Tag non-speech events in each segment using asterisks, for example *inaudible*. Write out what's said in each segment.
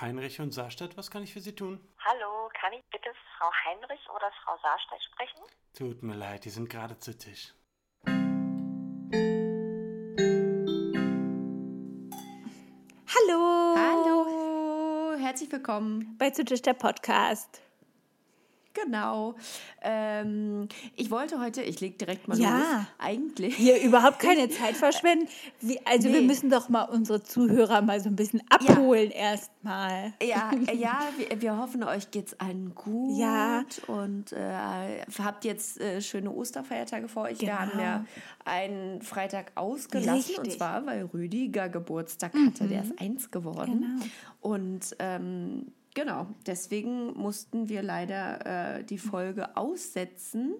Heinrich und Saarstadt, was kann ich für Sie tun? Hallo, kann ich bitte Frau Heinrich oder Frau Saarstadt sprechen? Tut mir leid, die sind gerade zu Tisch. Hallo. Hallo, herzlich willkommen. Bei Zu Tisch der Podcast. Genau. Ähm, ich wollte heute, ich lege direkt mal Ja. los. Eigentlich. Hier überhaupt keine *laughs* Zeit verschwenden. Wie, also wir Nee. müssen doch mal unsere Zuhörer mal so ein bisschen abholen erstmal. Ja, *laughs* ja wir, wir hoffen, euch geht's allen gut. Ja. Und äh, habt jetzt äh, schöne Osterfeiertage vor euch. Wir Genau. haben ja einen Freitag ausgelassen. Richtig. Mhm. Und zwar, weil Rüdiger Geburtstag hatte. Der ist eins geworden. Genau. Und ähm, genau, deswegen mussten wir leider äh, die Folge aussetzen.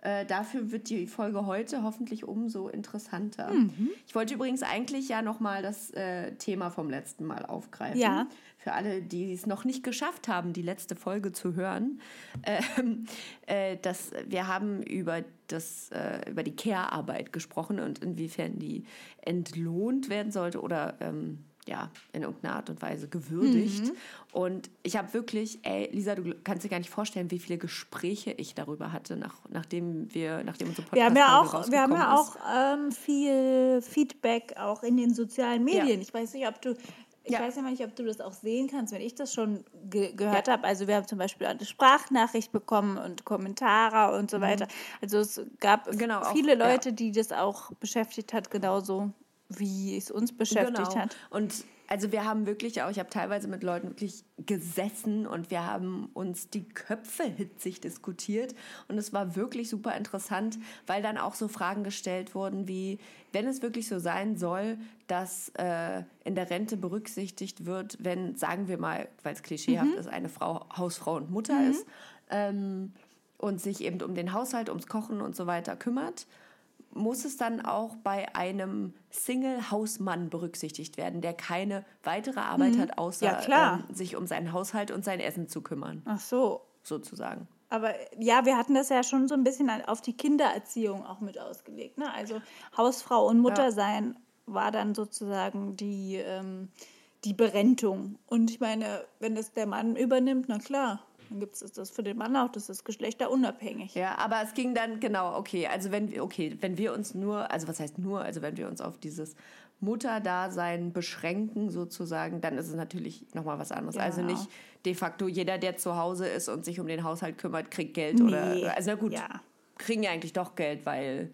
Äh, dafür wird die Folge heute hoffentlich umso interessanter. Mhm. Ich wollte übrigens eigentlich ja nochmal das äh, Thema vom letzten Mal aufgreifen. Ja. Für alle, die es noch nicht geschafft haben, die letzte Folge zu hören. Ähm, äh, dass wir haben über, das, äh, über die Care-Arbeit gesprochen und inwiefern die entlohnt werden sollte oder ähm, ja, in irgendeiner Art und Weise gewürdigt. Mhm. Und ich habe wirklich, ey, Lisa, du kannst dir gar nicht vorstellen, wie viele Gespräche ich darüber hatte, nach, nachdem wir, nachdem unsere Wir haben ja auch, wir haben ja auch ähm, viel Feedback auch in den sozialen Medien. Ja. Ich weiß nicht, ob du, ich Ja. weiß ja nicht, ob du das auch sehen kannst, wenn ich das schon ge gehört habe. Also wir haben zum Beispiel eine Sprachnachricht bekommen und Kommentare und so weiter. Also es gab Mhm. Genau, auch, viele ja. Leute, die das auch beschäftigt hat, genauso wie es uns beschäftigt genau. hat. Und also wir haben wirklich auch, ich habe teilweise mit Leuten wirklich gesessen und wir haben uns die Köpfe hitzig diskutiert und es war wirklich super interessant, weil dann auch so Fragen gestellt wurden wie, wenn es wirklich so sein soll, dass äh, in der Rente berücksichtigt wird, wenn, sagen wir mal, weil es klischeehaft ist, eine Frau Hausfrau und Mutter ist ähm, und sich eben um den Haushalt, ums Kochen und so weiter kümmert muss es dann auch bei einem Single-Hausmann berücksichtigt werden, der keine weitere Arbeit hat, außer Ja. Ähm, sich um seinen Haushalt und sein Essen zu kümmern, Ach so. sozusagen. Aber ja, wir hatten das ja schon so ein bisschen auf die Kindererziehung auch mit ausgelegt. Ne? Also Hausfrau und Mutter Ja. sein war dann sozusagen die, ähm, die Berentung. Und ich meine, wenn das der Mann übernimmt, na klar, dann gibt es das für den Mann auch, das ist geschlechterunabhängig. Ja, aber es ging dann genau, okay, also wenn wir, okay, wenn wir uns nur, also was heißt nur, also wenn wir uns auf dieses Mutterdasein beschränken sozusagen, dann ist es natürlich nochmal was anderes. Also Genau. nicht de facto jeder, der zu Hause ist und sich um den Haushalt kümmert, kriegt Geld oder, Nee, also na gut, ja. kriegen ja eigentlich doch Geld, weil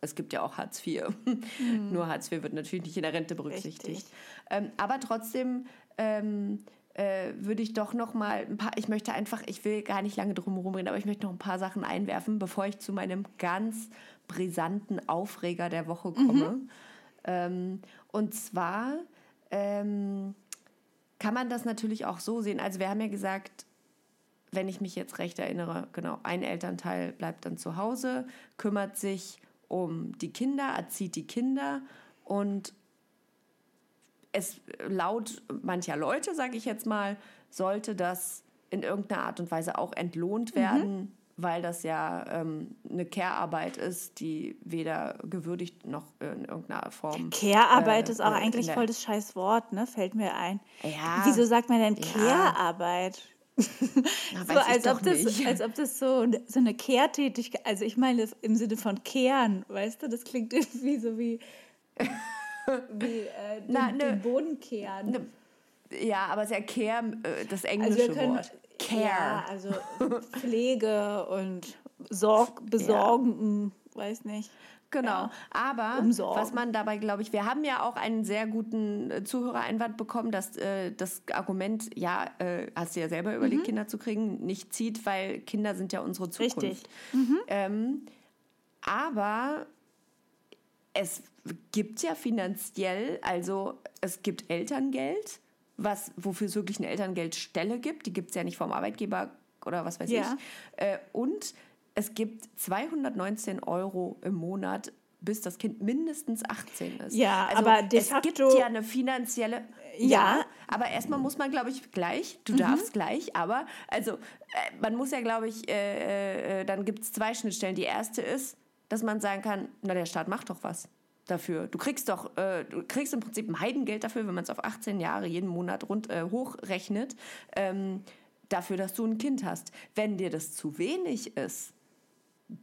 es gibt ja auch Hartz IV. *laughs* Nur Hartz IV wird natürlich nicht in der Rente berücksichtigt. Ähm, aber trotzdem ähm, äh, würde ich doch noch mal ein paar, ich möchte einfach, ich will gar nicht lange drum herum reden, aber ich möchte noch ein paar Sachen einwerfen, bevor ich zu meinem ganz brisanten Aufreger der Woche komme. Ähm, und zwar ähm, kann man das natürlich auch so sehen. Also wir haben ja gesagt, wenn ich mich jetzt recht erinnere, genau, ein Elternteil bleibt dann zu Hause, kümmert sich um die Kinder, erzieht die Kinder und es laut mancher Leute, sage ich jetzt mal, sollte das in irgendeiner Art und Weise auch entlohnt werden, weil das ja ähm, eine Care-Arbeit ist, die weder gewürdigt noch in irgendeiner Form. Care-Arbeit äh, ist auch äh, eigentlich voll das scheiß Wort, ne? Fällt mir ein. Ja. Wieso sagt man denn Ja. Care-Arbeit? Na, *laughs* So, als ob, das, als ob das so, so eine Kehrtätigkeit, also ich meine das im Sinne von kehren, weißt du, das klingt *laughs* irgendwie so wie, *laughs* wie äh, den, Na, ne- den Boden kehren. Ne, Ja, aber es ist ja Care, äh, das also englische wir können, Wort. Care. ja, also Pflege und Sorg, Besorgen, weiß nicht. Genau, Ja. aber Umsorgen. was man dabei, glaube ich, wir haben ja auch einen sehr guten äh, Zuhörereinwand bekommen, dass äh, das Argument, ja, äh, hast du ja selber überlegt, Kinder zu kriegen, nicht zieht, weil Kinder sind ja unsere Zukunft. Mhm. Richtig. Ähm, aber es gibt ja finanziell, also es gibt Elterngeld, was, wofür es wirklich eine Elterngeldstelle gibt. Die gibt es ja nicht vom Arbeitgeber oder was weiß Ja. ich. Äh, und es gibt 219 Euro im Monat, bis das Kind mindestens 18 ist. Ja, aber de es gibt ja eine finanzielle. Ja. Mhm. aber erstmal muss man, glaube ich, gleich, du darfst gleich, aber also äh, man muss ja, glaube ich, äh, äh, dann gibt es zwei Schnittstellen. Die erste ist, dass man sagen kann, na, der Staat macht doch was. dafür. Du kriegst doch, äh, du kriegst im Prinzip ein Heidengeld dafür, wenn man es auf 18 Jahre jeden Monat rund, äh, hochrechnet, ähm, dafür, dass du ein Kind hast. Wenn dir das zu wenig ist,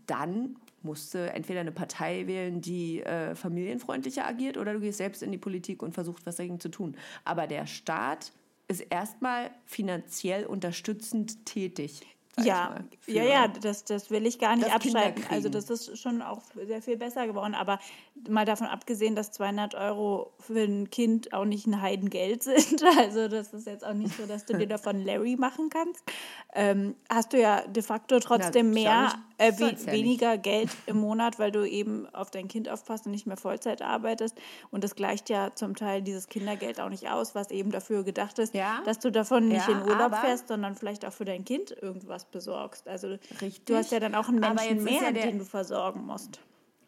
dann musst du entweder eine Partei wählen, die äh, familienfreundlicher agiert, oder du gehst selbst in die Politik und versuchst, was dagegen zu tun. Aber der Staat ist erstmal finanziell unterstützend tätig. Ja, ja, ja, das, das will ich gar nicht abschreiben. Also das ist schon auch sehr viel besser geworden. Aber mal davon abgesehen, dass 200 Euro für ein Kind auch nicht ein Heidengeld *laughs* sind. Also das ist jetzt auch nicht so, dass du dir *laughs* davon Larry machen kannst. Ähm, hast du ja de facto trotzdem ja mehr, äh, we ja weniger Geld im Monat, weil du eben auf dein Kind aufpasst und nicht mehr Vollzeit arbeitest. Und das gleicht ja zum Teil dieses Kindergeld auch nicht aus, was eben dafür gedacht ist, Ja. dass du davon nicht Ja, in Urlaub fährst, sondern vielleicht auch für dein Kind irgendwas besorgst. Also Richtig. du hast ja dann auch einen Menschen mehr, den du versorgen musst.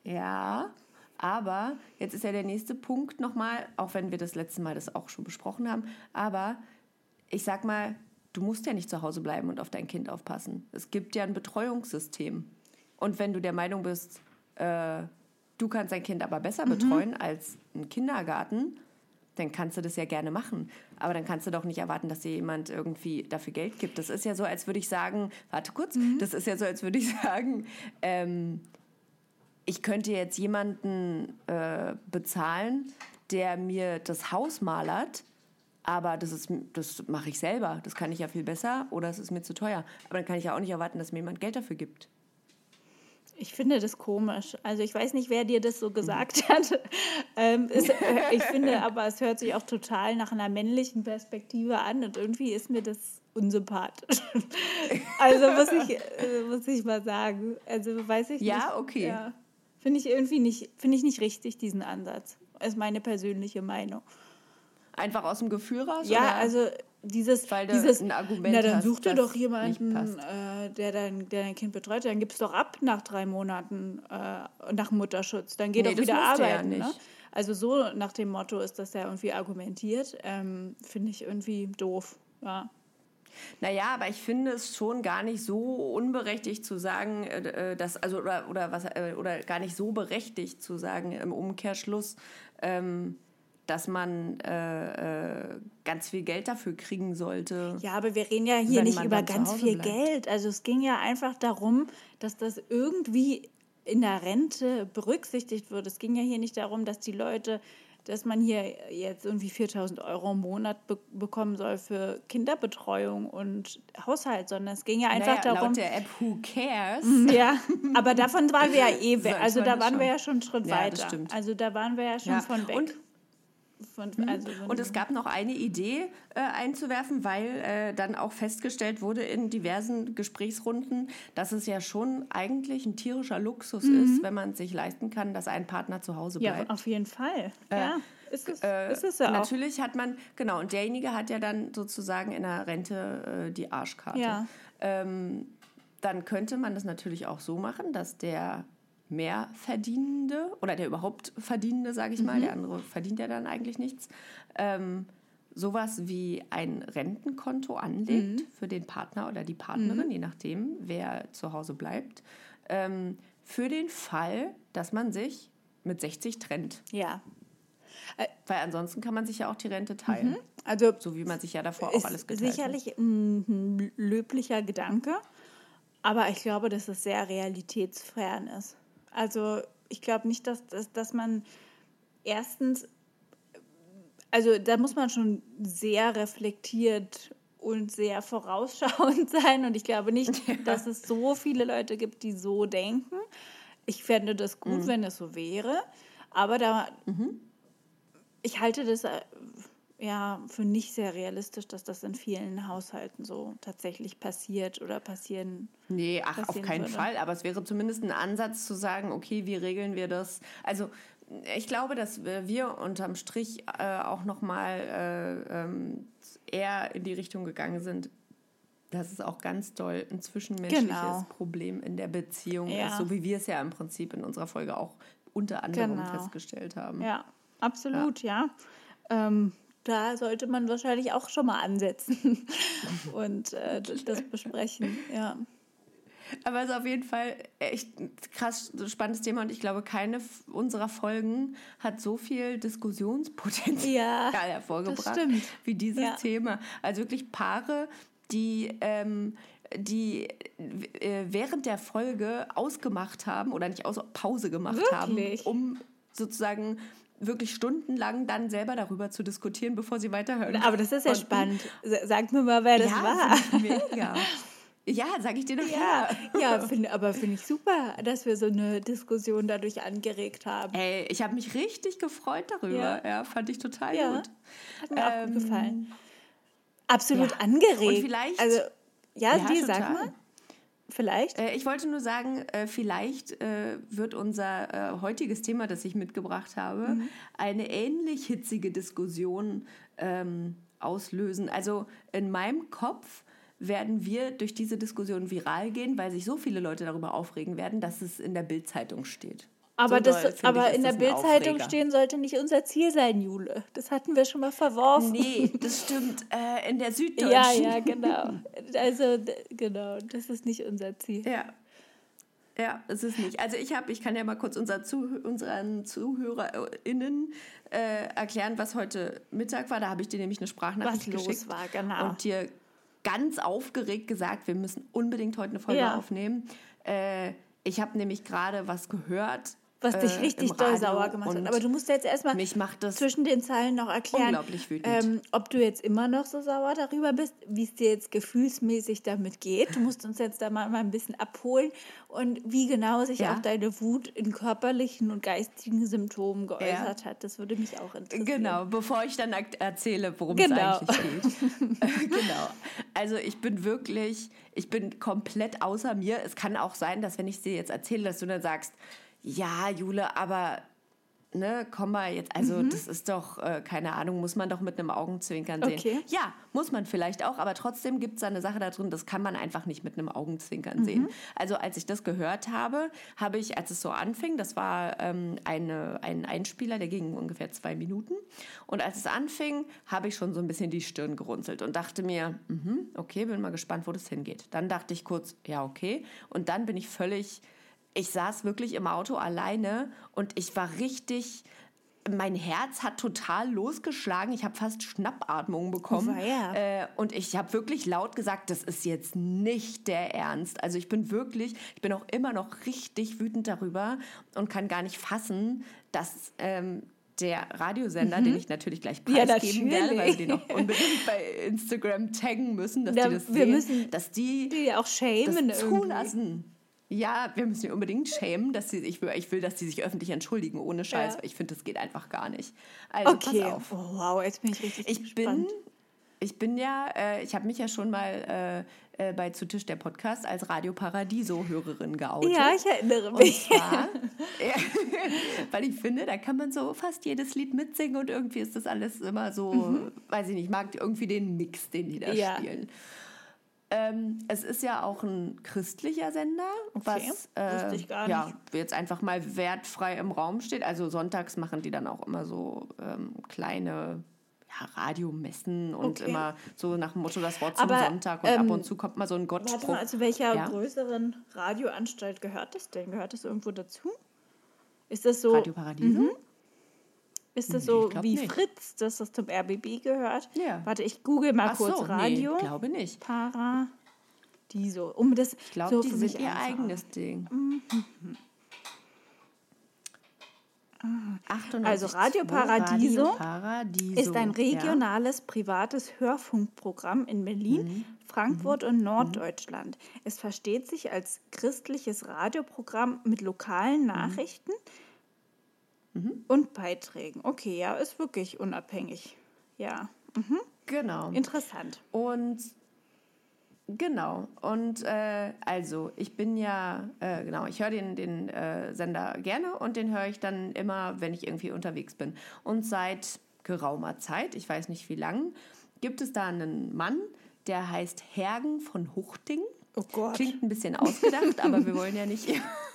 Ja, aber jetzt ist ja der nächste Punkt nochmal, auch wenn wir das letzte Mal das auch schon besprochen haben, aber ich sag mal, du musst ja nicht zu Hause bleiben und auf dein Kind aufpassen. Es gibt ja ein Betreuungssystem. Und wenn du der Meinung bist, äh, du kannst dein Kind aber besser betreuen als ein Kindergarten, dann kannst du das ja gerne machen. Aber dann kannst du doch nicht erwarten, dass dir jemand irgendwie dafür Geld gibt. Das ist ja so, als würde ich sagen, warte kurz, das ist ja so, als würde ich *laughs* sagen, ähm, ich könnte jetzt jemanden äh, bezahlen, der mir das Haus malert, aber das, ist, das mache ich selber. Das kann ich ja viel besser oder es ist mir zu teuer. Aber dann kann ich ja auch nicht erwarten, dass mir jemand Geld dafür gibt. Ich finde das komisch. Also ich weiß nicht, wer dir das so gesagt *laughs* hat. Ähm, es, äh, ich finde aber, es hört sich auch total nach einer männlichen Perspektive an und irgendwie ist mir das unsympathisch. *laughs* also muss ich, äh, muss ich mal sagen. Also weiß ich Ja, nicht. okay. Ja. Finde ich irgendwie nicht, finde ich nicht richtig, diesen Ansatz. Ist meine persönliche Meinung. Einfach aus dem Gefühl raus? Ja, oder? also dieses, Weil dieses ein Argument na dann such dir doch jemanden, äh, der, dein, der dein Kind betreut, dann gib's doch ab nach drei Monaten äh, nach Mutterschutz. Dann geh Nee, doch wieder du ja arbeiten. ne? Also so nach dem Motto ist das ja irgendwie argumentiert. Ähm, Finde ich irgendwie doof. Ja. Naja, aber ich finde es schon gar nicht so unberechtigt zu sagen, äh, äh, dass, also, oder, oder, was, äh, oder gar nicht so berechtigt zu sagen im Umkehrschluss, ähm, dass man äh, äh, ganz viel Geld dafür kriegen sollte. Ja, aber wir reden ja hier nicht über ganz viel bleibt. Geld. Also es ging ja einfach darum, dass das irgendwie in der Rente berücksichtigt wird. Es ging ja hier nicht darum, dass die Leute, dass man hier jetzt irgendwie 4000 Euro im Monat be bekommen soll für Kinderbetreuung und Haushalt, sondern es ging ja einfach naja, darum. laut der App Who Cares Ja, aber davon waren wir ja *laughs* eh weg. Also da waren wir ja schon einen Schritt Ja, das weiter. stimmt. Also da waren wir ja schon Ja, von weg. und- von, also von- Und es gab noch eine Idee äh, einzuwerfen, weil äh, dann auch festgestellt wurde in diversen Gesprächsrunden, dass es ja schon eigentlich ein tierischer Luxus ist, wenn man sich leisten kann, dass ein Partner zu Hause Mhm. ja, bleibt. auf jeden Fall. ja, ist es, Äh, ist es ja auch. natürlich hat man, genau, und derjenige hat ja dann sozusagen in der Rente äh, die Arschkarte. Ja. Ähm, dann könnte man das natürlich auch so machen, dass der Mehrverdienende oder der überhaupt Verdienende, sage ich mal, Mhm. der andere verdient ja dann eigentlich nichts, ähm, sowas wie ein Rentenkonto anlegt Mhm. für den Partner oder die Partnerin, je nachdem, wer zu Hause bleibt, ähm, für den Fall, dass man sich mit 60 trennt. Ja, Weil ansonsten kann man sich ja auch die Rente teilen. also So wie man sich ja davor auch alles geteilt hat. sicherlich ein löblicher Gedanke, aber ich glaube, dass es sehr realitätsfern ist. Also ich glaube nicht, dass, dass, dass man erstens, also da muss man schon sehr reflektiert und sehr vorausschauend *laughs* sein und ich glaube nicht, dass es so viele Leute gibt, die so denken. Ich fände das gut, Mhm. wenn es so wäre, aber da ich halte das äh, ja für nicht sehr realistisch, dass das in vielen Haushalten so tatsächlich passiert oder passieren. Nee, ach, auf passieren keinen würde. Fall. Aber es wäre zumindest ein Ansatz zu sagen, okay, wie regeln wir das? Also ich glaube, dass wir unterm Strich äh, auch nochmal äh, ähm, eher in die Richtung gegangen sind, dass es auch ganz doll ein zwischenmenschliches Genau. Problem in der Beziehung Ja. ist, so wie wir es ja im Prinzip in unserer Folge auch unter anderem Genau. festgestellt haben. Ja, absolut, ja. Ähm, da sollte man wahrscheinlich auch schon mal ansetzen *laughs* und äh, das besprechen. Ja. Aber es ist auf jeden Fall echt ein krass spannendes Thema und ich glaube, keine unserer Folgen hat so viel Diskussionspotenzial Ja, *laughs* hervorgebracht wie dieses Ja. Thema. Also wirklich Paare, die, ähm, die äh, während der Folge ausgemacht haben oder nicht aus Pause gemacht Wirklich? haben, um sozusagen wirklich stundenlang dann selber darüber zu diskutieren, bevor sie weiterhören. Aber das ist ja konnten. spannend. Sa- Sag mir mal, wer das ja, war. mega. *laughs* Ja, sag ich dir doch Ja, ja *laughs* find, aber finde ich super, dass wir so eine Diskussion dadurch angeregt haben. Ey, ich habe mich richtig gefreut darüber. Ja. Ja, fand ich total Ja, gut. hat mir auch Ähm, gut gefallen. Absolut ja. angeregt. Und vielleicht- Also, ja, Ja, die, sag mal. Vielleicht. Äh, ich wollte nur sagen, äh, vielleicht äh, wird unser äh, heutiges Thema, das ich mitgebracht habe, Mhm. eine ähnlich hitzige Diskussion ähm, auslösen. Also in meinem Kopf werden wir durch diese Diskussion viral gehen, weil sich so viele Leute darüber aufregen werden, dass es in der Bildzeitung steht. Aber so das, doll, aber ich, in der Bildzeitung stehen sollte nicht unser Ziel sein, Jule. Das hatten wir schon mal verworfen. Nee, das stimmt. Äh, in der *laughs* Süddeutschen. Ja, ja, genau. *laughs* Also, genau, das ist nicht unser Ziel. Ja. Ja, es ist nicht. Also ich habe, ich kann ja mal kurz unser Zuh unseren ZuhörerInnen äh, erklären, was heute Mittag war. Da habe ich dir nämlich eine Sprachnachricht Was los geschickt war, genau. und dir ganz aufgeregt gesagt, wir müssen unbedingt heute eine Folge Ja. aufnehmen. Äh, ich habe nämlich gerade was gehört. Was dich äh, richtig im doll sauer gemacht hat. Aber du musst jetzt erstmal zwischen den Zeilen noch erklären, unglaublich wütend. ähm, ob du jetzt immer noch so sauer darüber bist, wie es dir jetzt gefühlsmäßig damit geht. Du musst uns jetzt da mal, mal ein bisschen abholen und wie genau sich Ja. auch deine Wut in körperlichen und geistigen Symptomen geäußert hat. Das würde mich auch interessieren. Genau, bevor ich dann erzähle, worum Genau. es eigentlich geht. *laughs* genau. Also ich bin wirklich, ich bin komplett außer mir. Es kann auch sein, dass wenn ich dir jetzt erzähle, dass du dann sagst, ja, Jule, aber ne, komm mal jetzt, also Mhm. das ist doch, äh, keine Ahnung, muss man doch mit einem Augenzwinkern sehen. Okay. Ja, muss man vielleicht auch, aber trotzdem gibt es da eine Sache da drin, das kann man einfach nicht mit einem Augenzwinkern Mhm. sehen. Also als ich das gehört habe, habe ich, als es so anfing, das war ähm, eine, ein Einspieler, der ging ungefähr zwei Minuten. Und als es anfing, habe ich schon so ein bisschen die Stirn gerunzelt und dachte mir, mhm, okay, bin mal gespannt, wo das hingeht. Dann dachte ich kurz, ja, okay. Und dann bin ich völlig, ich saß wirklich im Auto alleine und ich war richtig, mein Herz hat total losgeschlagen. Ich habe fast Schnappatmungen bekommen. Oh, weia. Äh, und ich habe wirklich laut gesagt, das ist jetzt nicht der Ernst. Also ich bin wirklich, ich bin auch immer noch richtig wütend darüber und kann gar nicht fassen, dass ähm, der Radiosender, den ich natürlich gleich Mhm. Ja, preisgeben werde, weil wir den auch unbedingt bei Instagram taggen müssen, dass Ja, die das wir sehen, müssen dass die Die auch das schämen irgendwie. Ja, wir müssen die unbedingt schämen, dass sie, ich will, ich will, dass sie sich öffentlich entschuldigen, ohne Scheiß, Ja. weil ich finde, das geht einfach gar nicht. Also Okay. pass auf. Oh, wow, jetzt bin ich richtig Ich gespannt. bin, ich bin ja, äh, ich habe mich ja schon mal äh, äh, bei Zu Tisch der Podcast als Radio Paradiso-Hörerin geoutet. Ja, ich erinnere Und mich. zwar, ja, *laughs* *laughs* weil ich finde, da kann man so fast jedes Lied mitsingen und irgendwie ist das alles immer so, weiß ich nicht, ich mag irgendwie den Mix, den die da Mhm. Ja. spielen. Ähm, es ist ja auch ein christlicher Sender, was wusste ich gar ja, nicht. jetzt einfach mal wertfrei im Raum steht. Also sonntags machen die dann auch immer so ähm, kleine ja, Radiomessen und Okay. immer so nach dem Motto das Wort zum Aber, Sonntag und ähm, ab und zu kommt mal so ein Warte Gottspruch. mal, zu welcher Ja. größeren Radioanstalt gehört das denn? Gehört das irgendwo dazu? Ist das so, Radio Paradiso? Ist das so wie nicht. Fritz, dass das zum RBB gehört? Ja. Warte, ich google mal Ach kurz so, Radio. nee, glaube nicht. Paradiso. Um das Ich glaube, so die sind ihr eigenes Ding. 98 Also Radio 2, Paradiso Radio Paradiso. ist ein Ja. regionales privates Hörfunkprogramm in Berlin, Mhm. Frankfurt und Norddeutschland. Es versteht sich als christliches Radioprogramm mit Mhm. lokalen Nachrichten und Beiträgen. Okay, ja, ist wirklich unabhängig. Ja, Genau. interessant. Und genau. Und äh, also, ich bin ja, äh, genau, ich höre den, den äh, Sender gerne und den höre ich dann immer, wenn ich irgendwie unterwegs bin. Und seit geraumer Zeit, ich weiß nicht wie lang, gibt es da einen Mann, der heißt Hergen von Huchting. Oh Gott. Klingt ein bisschen ausgedacht, aber wir wollen ja nicht *laughs*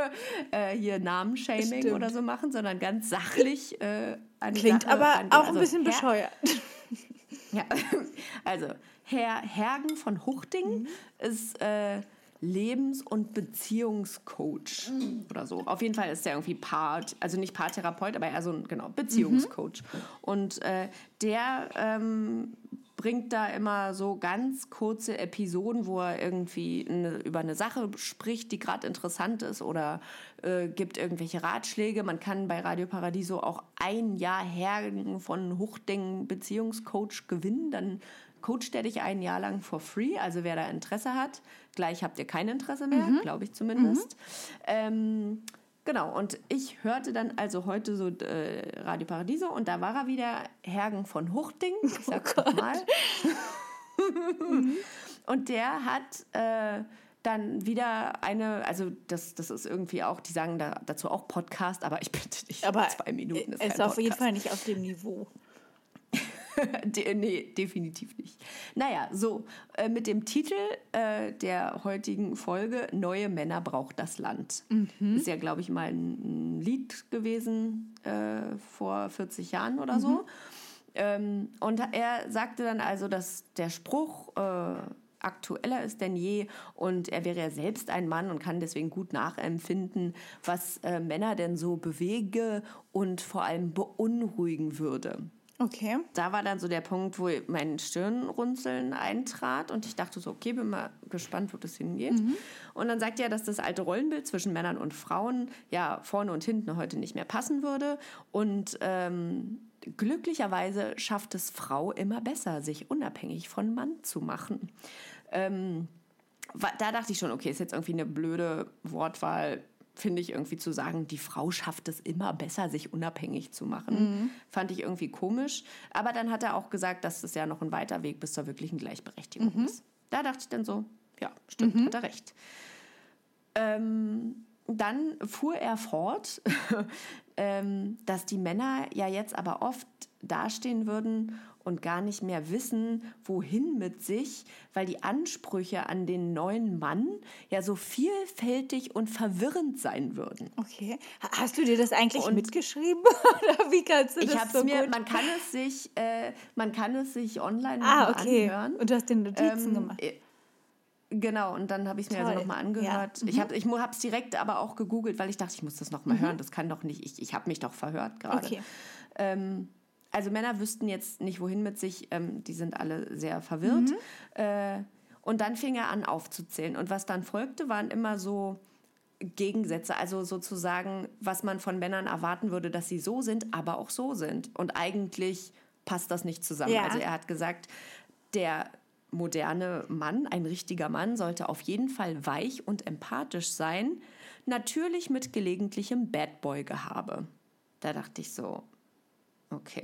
*laughs* äh, hier Namenshaming Stimmt. oder so machen, sondern ganz sachlich äh, an die Klingt Sache aber rangehen. auch ein Also bisschen Her- bescheuert. *laughs* ja, *laughs* also Herr Hergen von Huchting Mhm. ist äh, Lebens- und Beziehungscoach oder so. Auf jeden Fall ist der irgendwie Paar, also nicht Paartherapeut, aber eher so ein genau, Beziehungscoach. Und äh, der ähm, bringt da immer so ganz kurze Episoden, wo er irgendwie eine, über eine Sache spricht, die gerade interessant ist oder äh, gibt irgendwelche Ratschläge. Man kann bei Radio Paradiso auch ein Jahr Hergen von Huchding Beziehungscoach gewinnen. Dann coacht er dich ein Jahr lang for free. Also wer da Interesse hat, gleich habt ihr kein Interesse mehr, glaube ich zumindest. Ähm, Genau, und ich hörte dann also heute so äh, Radio Paradiso und da war er wieder, Hergen von Huchting, ich *laughs* sag's oh mal. und der hat äh, dann wieder eine, also das, das ist irgendwie auch, die sagen da, dazu auch Podcast, aber ich bitte dich, Aber zwei Minuten ist ist auf jeden Podcast. Fall nicht auf dem Niveau. *laughs* De nee, definitiv nicht. Naja, so, äh, mit dem Titel äh, der heutigen Folge Neue Männer braucht das Land. Ist ja, glaube ich, mal ein, Lied gewesen äh, vor 40 Jahren oder so. Ähm, und er sagte dann also, dass der Spruch äh, aktueller ist denn je und er wäre ja selbst ein Mann und kann deswegen gut nachempfinden, was äh, Männer denn so bewege und vor allem beunruhigen würde Okay. da war dann so der Punkt, wo mein Stirnrunzeln eintrat und ich dachte so, okay, bin mal gespannt, wo das hingeht. Und dann sagt er, dass das alte Rollenbild zwischen Männern und Frauen ja vorne und hinten heute nicht mehr passen würde und ähm, glücklicherweise schafft es Frau immer besser, sich unabhängig von Mann zu machen. Ähm, da dachte ich schon, okay, ist jetzt irgendwie eine blöde Wortwahl, finde ich irgendwie zu sagen, die Frau schafft es immer besser, sich unabhängig zu machen. Fand ich irgendwie komisch. Aber dann hat er auch gesagt, dass es ja noch ein weiter Weg bis zur wirklichen Gleichberechtigung ist. Da dachte ich dann so, ja, stimmt, hat er recht. Ähm, dann fuhr er fort, *laughs* ähm, dass die Männer ja jetzt aber oft dastehen würden und gar nicht mehr wissen, wohin mit sich, weil die Ansprüche an den neuen Mann ja so vielfältig und verwirrend sein würden. Okay. Ha- Hast du dir das eigentlich Und- mitgeschrieben? *laughs* Oder wie kannst du Ich das so mir, gut? man kann es sich, äh, man kann es sich online ah, okay. anhören. Und du hast den Notizen Ähm, gemacht. äh, Genau, und dann habe ich es mir also nochmal Ja. angehört. Ich habe es direkt aber auch gegoogelt, weil ich dachte, ich muss das nochmal hören. Das kann doch nicht, ich, ich habe mich doch verhört gerade. Okay. Ähm, also Männer wüssten jetzt nicht, wohin mit sich. Ähm, die sind alle sehr verwirrt. Äh, und dann fing er an aufzuzählen. Und was dann folgte, waren immer so Gegensätze. Also sozusagen, was man von Männern erwarten würde, dass sie so sind, aber auch so sind. Und eigentlich passt das nicht zusammen. Ja. Also er hat gesagt, der moderne Mann, ein richtiger Mann, sollte auf jeden Fall weich und empathisch sein. Natürlich mit gelegentlichem Bad Boy-Gehabe. Da dachte ich so, okay.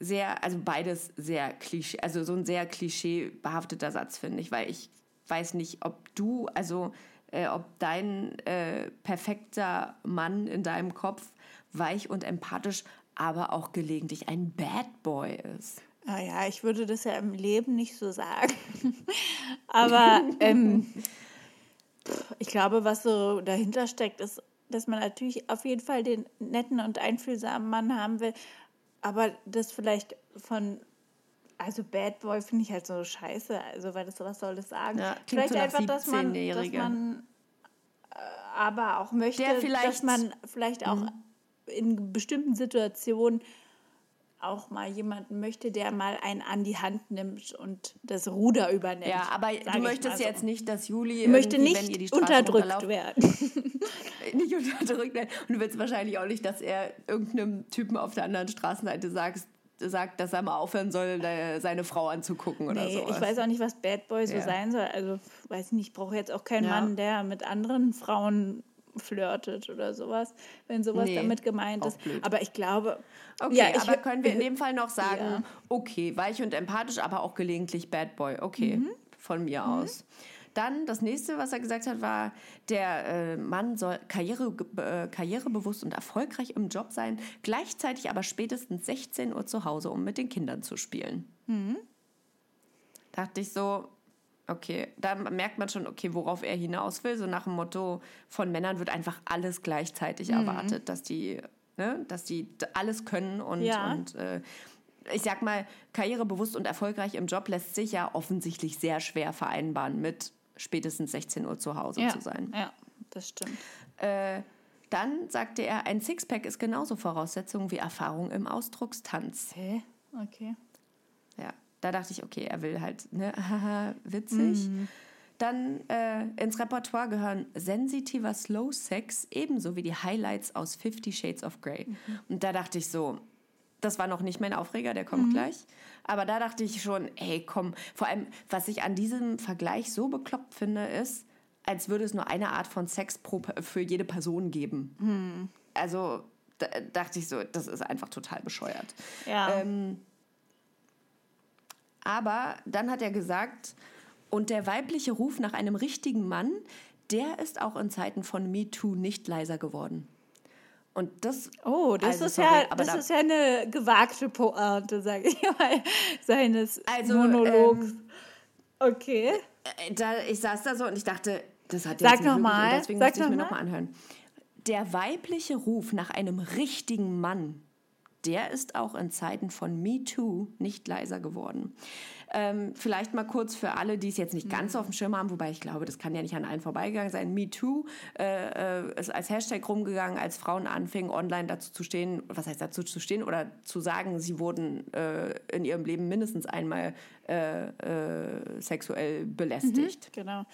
Sehr, also beides sehr klischee, also so ein sehr klischeebehafteter Satz, finde ich, weil ich weiß nicht, ob du, also äh, ob dein äh, perfekter Mann in deinem Kopf weich und empathisch, aber auch gelegentlich ein Bad Boy ist. Ah ja, ich würde das ja im Leben nicht so sagen. *laughs* Aber ähm, *laughs* ich glaube, was so dahinter steckt, ist, dass man natürlich auf jeden Fall den netten und einfühlsamen Mann haben will, aber das vielleicht von, also Bad Boy finde ich halt so scheiße, also weil das, was soll das sagen? Ja, vielleicht so einfach, dass man, dass 17-Jährige. man äh, aber auch möchte, dass man vielleicht auch in bestimmten Situationen auch mal jemanden möchte, der mal einen an die Hand nimmt und das Ruder übernimmt. Ja, aber du möchtest so. jetzt nicht, dass Juli Ich möchte nicht unterdrückt werden. *laughs* nicht unterdrückt werden. Und du willst wahrscheinlich auch nicht, dass er irgendeinem Typen auf der anderen Straßenseite sagt, sagt dass er mal aufhören soll, seine Frau anzugucken oder Nee, so. ich weiß auch nicht, was Bad Boy so Ja. sein soll. Also, weiß ich nicht, ich brauche jetzt auch keinen Ja. Mann, der mit anderen Frauen flirtet oder sowas, wenn sowas Nee, damit gemeint ist. blöd. Aber ich glaube, Okay, ja, ich, aber können wir in dem Fall noch sagen, Ja. okay, weich und empathisch, aber auch gelegentlich Bad Boy. Okay, Mhm. von mir aus. Dann das nächste, was er gesagt hat, war, der äh, Mann soll karriere, äh, karrierebewusst und erfolgreich im Job sein, gleichzeitig aber spätestens 16 Uhr zu Hause, um mit den Kindern zu spielen. Mhm. Dachte ich so, okay, da merkt man schon, okay, worauf er hinaus will. So nach dem Motto, von Männern wird einfach alles gleichzeitig Mhm. erwartet, dass die, ne, dass die alles können und, Ja. und äh, ich sag mal, karrierebewusst und erfolgreich im Job lässt sich ja offensichtlich sehr schwer vereinbaren mit spätestens 16 Uhr zu Hause ja. zu sein. Ja, das stimmt. Äh, dann sagte er, ein Sixpack ist genauso Voraussetzung wie Erfahrung im Ausdruckstanz. Hä? Okay. Da dachte ich, okay, er will halt, ne, haha, *laughs* witzig. Dann äh, ins Repertoire gehören sensitiver Slow Sex ebenso wie die Highlights aus Fifty Shades of Grey. Und da dachte ich so, das war noch nicht mein Aufreger, der kommt gleich. Aber da dachte ich schon, ey, komm. Vor allem, was ich an diesem Vergleich so bekloppt finde, ist, als würde es nur eine Art von Sex pro, für jede Person geben. Also da dachte ich so, das ist einfach total bescheuert. Ja. Ähm, aber dann hat er gesagt, und der weibliche Ruf nach einem richtigen Mann, der ist auch in Zeiten von MeToo nicht leiser geworden. Und das. Oh, das, also, ist, sorry, ja, das da- ist ja eine gewagte Pointe, sage ich mal, *laughs* seines Also, Monologs. ähm, okay. Äh, Da, ich saß da so und ich dachte, das hat Sag jetzt nicht noch mal, deswegen sag musste ich mir noch noch mal anhören. Der weibliche Ruf nach einem richtigen Mann, der ist auch in Zeiten von MeToo nicht leiser geworden. Ähm, vielleicht mal kurz für alle, die es jetzt nicht ganz auf dem Schirm haben, wobei ich glaube, das kann ja nicht an allen vorbeigegangen sein. MeToo äh, äh, ist als Hashtag rumgegangen, als Frauen anfingen, online dazu zu stehen, was heißt dazu zu stehen, oder zu sagen, sie wurden äh, in ihrem Leben mindestens einmal äh, äh, sexuell belästigt. Genau.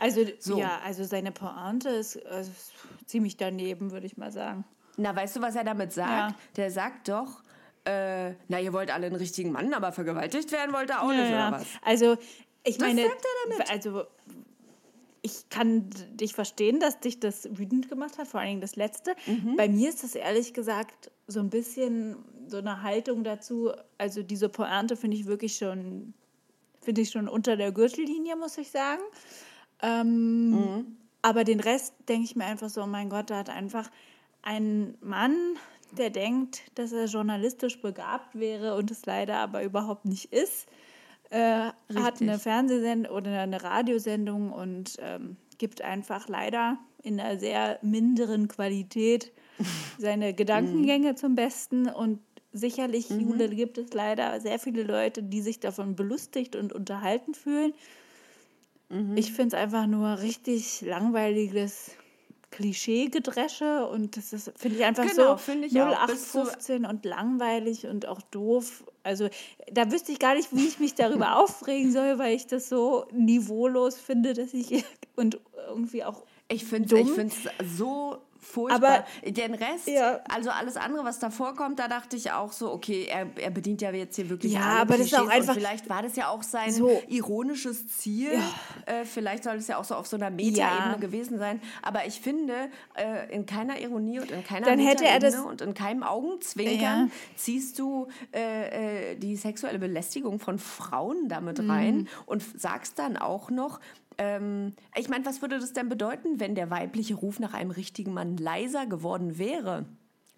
Also, So. ja, also seine Pointe ist, äh, ziemlich daneben, würde ich mal sagen. Na, weißt du, was er damit sagt? Ja. Der sagt doch, äh, na, ihr wollt alle einen richtigen Mann, aber vergewaltigt werden wollt ihr auch nicht, Ja, oder ja. was? Also, ich Was meine, sagt er damit? also ich kann dich verstehen, dass dich das wütend gemacht hat, vor allen Dingen das letzte. Mhm. Bei mir ist das ehrlich gesagt so ein bisschen so eine Haltung dazu. Also diese Pointe finde ich wirklich schon, finde ich schon unter der Gürtellinie, muss ich sagen. Ähm, Mhm. Aber den Rest denke ich mir einfach so, oh mein Gott, da hat einfach ein Mann, der denkt, dass er journalistisch begabt wäre und es leider aber überhaupt nicht ist, äh, hat eine Fernsehsendung oder eine Radiosendung und ähm, gibt einfach leider in einer sehr minderen Qualität *laughs* seine Gedankengänge zum Besten. Und sicherlich, Jule, gibt es leider sehr viele Leute, die sich davon belustigt und unterhalten fühlen. Ich finde es einfach nur richtig langweiliges Klischee-Gedresche und das ist, finde ich einfach Genau, so ich auch. Bis zu- 0815 und langweilig und auch doof. Also da wüsste ich gar nicht, wie ich mich darüber *laughs* aufregen soll, weil ich das so niveaulos finde, dass ich *laughs* und irgendwie auch Ich finde es so furchtbar. Aber- den Rest, Ja. also alles andere, was da vorkommt, da dachte ich auch so, okay, er, er bedient ja jetzt hier wirklich Ja, aber das ist auch Klischees einfach- vielleicht war das ja auch sein So. ironisches Ziel. Äh, vielleicht soll es ja auch so auf so einer Metaebene Ja. gewesen sein. Aber ich finde, äh, in keiner Ironie und in keiner Dann hätte er das- und in keinem Augenzwinkern Ja. ziehst du äh, äh, die sexuelle Belästigung von Frauen damit Mhm. rein und sagst dann auch noch, ähm, ich meine, was würde das denn bedeuten, wenn der weibliche Ruf nach einem richtigen Mann leiser geworden wäre?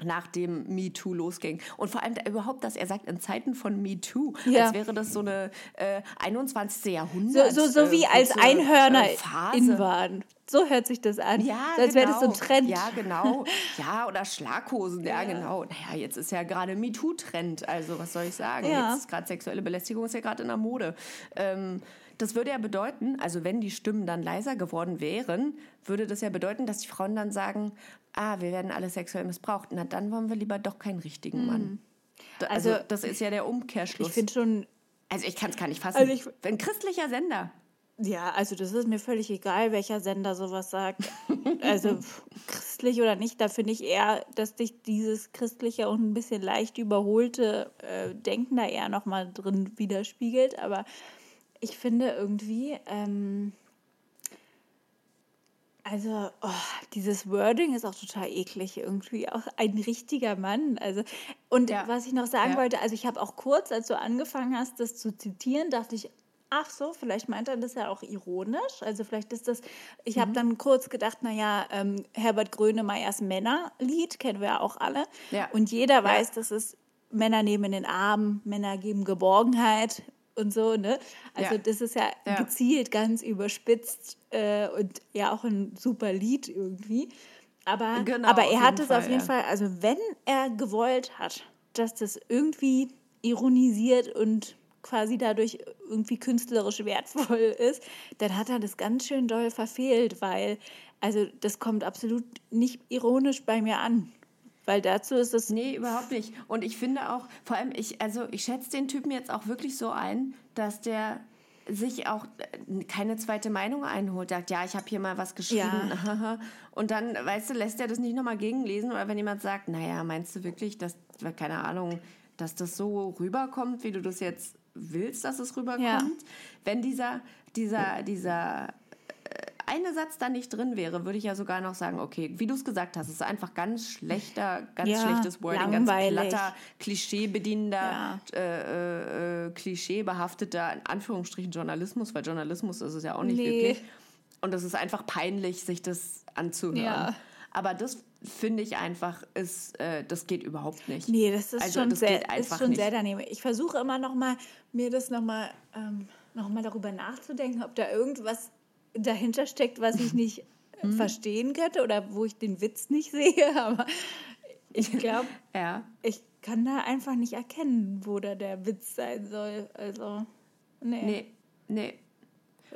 Nachdem MeToo losging. Und vor allem überhaupt, dass er sagt, in Zeiten von MeToo, Ja. als wäre das so eine äh, 21. so, Jahrhundert. so, so wie äh, als kurze, Einhörner äh, in waren. So hört sich das an. Ja, so, als wäre das so ein genau. Trend. Ja, genau. *laughs* Ja, oder Schlaghosen, ja, genau. Naja, jetzt ist ja gerade MeToo-Trend. Also, was soll ich sagen? Ja. Jetzt ist gerade sexuelle Belästigung ist ja gerade in der Mode. Ähm, das würde ja bedeuten, also wenn die Stimmen dann leiser geworden wären, würde das ja bedeuten, dass die Frauen dann sagen, ah, wir werden alle sexuell missbraucht. Na, dann wollen wir lieber doch keinen richtigen Mann. Da- Also, Mhm. Also, das ist ja der Umkehrschluss. Ich finde schon, also ich kann es gar nicht fassen. Also ich- Ein christlicher Sender. Ja, also das ist mir völlig egal, welcher Sender sowas sagt. Also *laughs* pff, christlich oder nicht, da finde ich eher, dass dich dieses christliche und ein bisschen leicht überholte äh, Denken da eher nochmal drin widerspiegelt. Aber ich finde irgendwie, ähm, also oh, dieses Wording ist auch total eklig irgendwie. Auch ein richtiger Mann. Also, und Ja. was ich noch sagen Ja. wollte, also ich habe auch kurz, als du angefangen hast, das zu zitieren, dachte ich, ach so, vielleicht meint er das ja auch ironisch. Also vielleicht ist das, ich Mhm. habe dann kurz gedacht, naja, ähm, Herbert Grönemeyers Männerlied kennen wir ja auch alle. Ja. Und jeder weiß, dass es Männer nehmen in den Arm, Männer geben Geborgenheit und so, ne? Also Ja. das ist ja, Ja. gezielt ganz überspitzt äh, und ja auch ein super Lied irgendwie. Aber, Genau, aber er hat es auf jeden ja. Fall, also wenn er gewollt hat, dass das irgendwie ironisiert und quasi dadurch irgendwie künstlerisch wertvoll *laughs* ist, dann hat er das ganz schön doll verfehlt, weil, also das kommt absolut nicht ironisch bei mir an. Weil dazu ist es. Nee, überhaupt nicht. Und ich finde auch, vor allem, ich, also ich schätze den Typen jetzt auch wirklich so ein, dass der sich auch äh, keine zweite Meinung einholt, sagt, ja, ich habe hier mal was geschrieben. Ja. *laughs* Und dann, weißt du, lässt er das nicht nochmal gegenlesen oder wenn jemand sagt, naja, meinst du wirklich, dass, keine Ahnung, dass das so rüberkommt, wie du das jetzt willst, dass es rüberkommt? Ja. Wenn dieser, dieser, dieser eine Satz da nicht drin wäre, würde ich ja sogar noch sagen, okay, wie du es gesagt hast, es ist einfach ganz schlechter, ganz ja, schlechtes Wording, langweilig. ganz platter, klischeebedienter, ja. äh, äh, klischeebehafteter, in Anführungsstrichen Journalismus, weil Journalismus ist es ja auch nicht nee. wirklich. Und es ist einfach peinlich, sich das anzuhören. Ja. Aber das finde ich einfach, ist, äh, das geht überhaupt nicht. Nee, das ist also, schon, das sehr, ist schon sehr daneben. Ich versuche immer noch mal, mir das noch mal, ähm, noch mal darüber nachzudenken, ob da irgendwas dahinter steckt, was ich nicht mhm. *laughs* verstehen könnte oder wo ich den Witz nicht *laughs* sehe. Aber ich glaube, *laughs* ja. ich kann da einfach nicht erkennen, wo da der Witz sein soll. Also, nee. Nee, nee.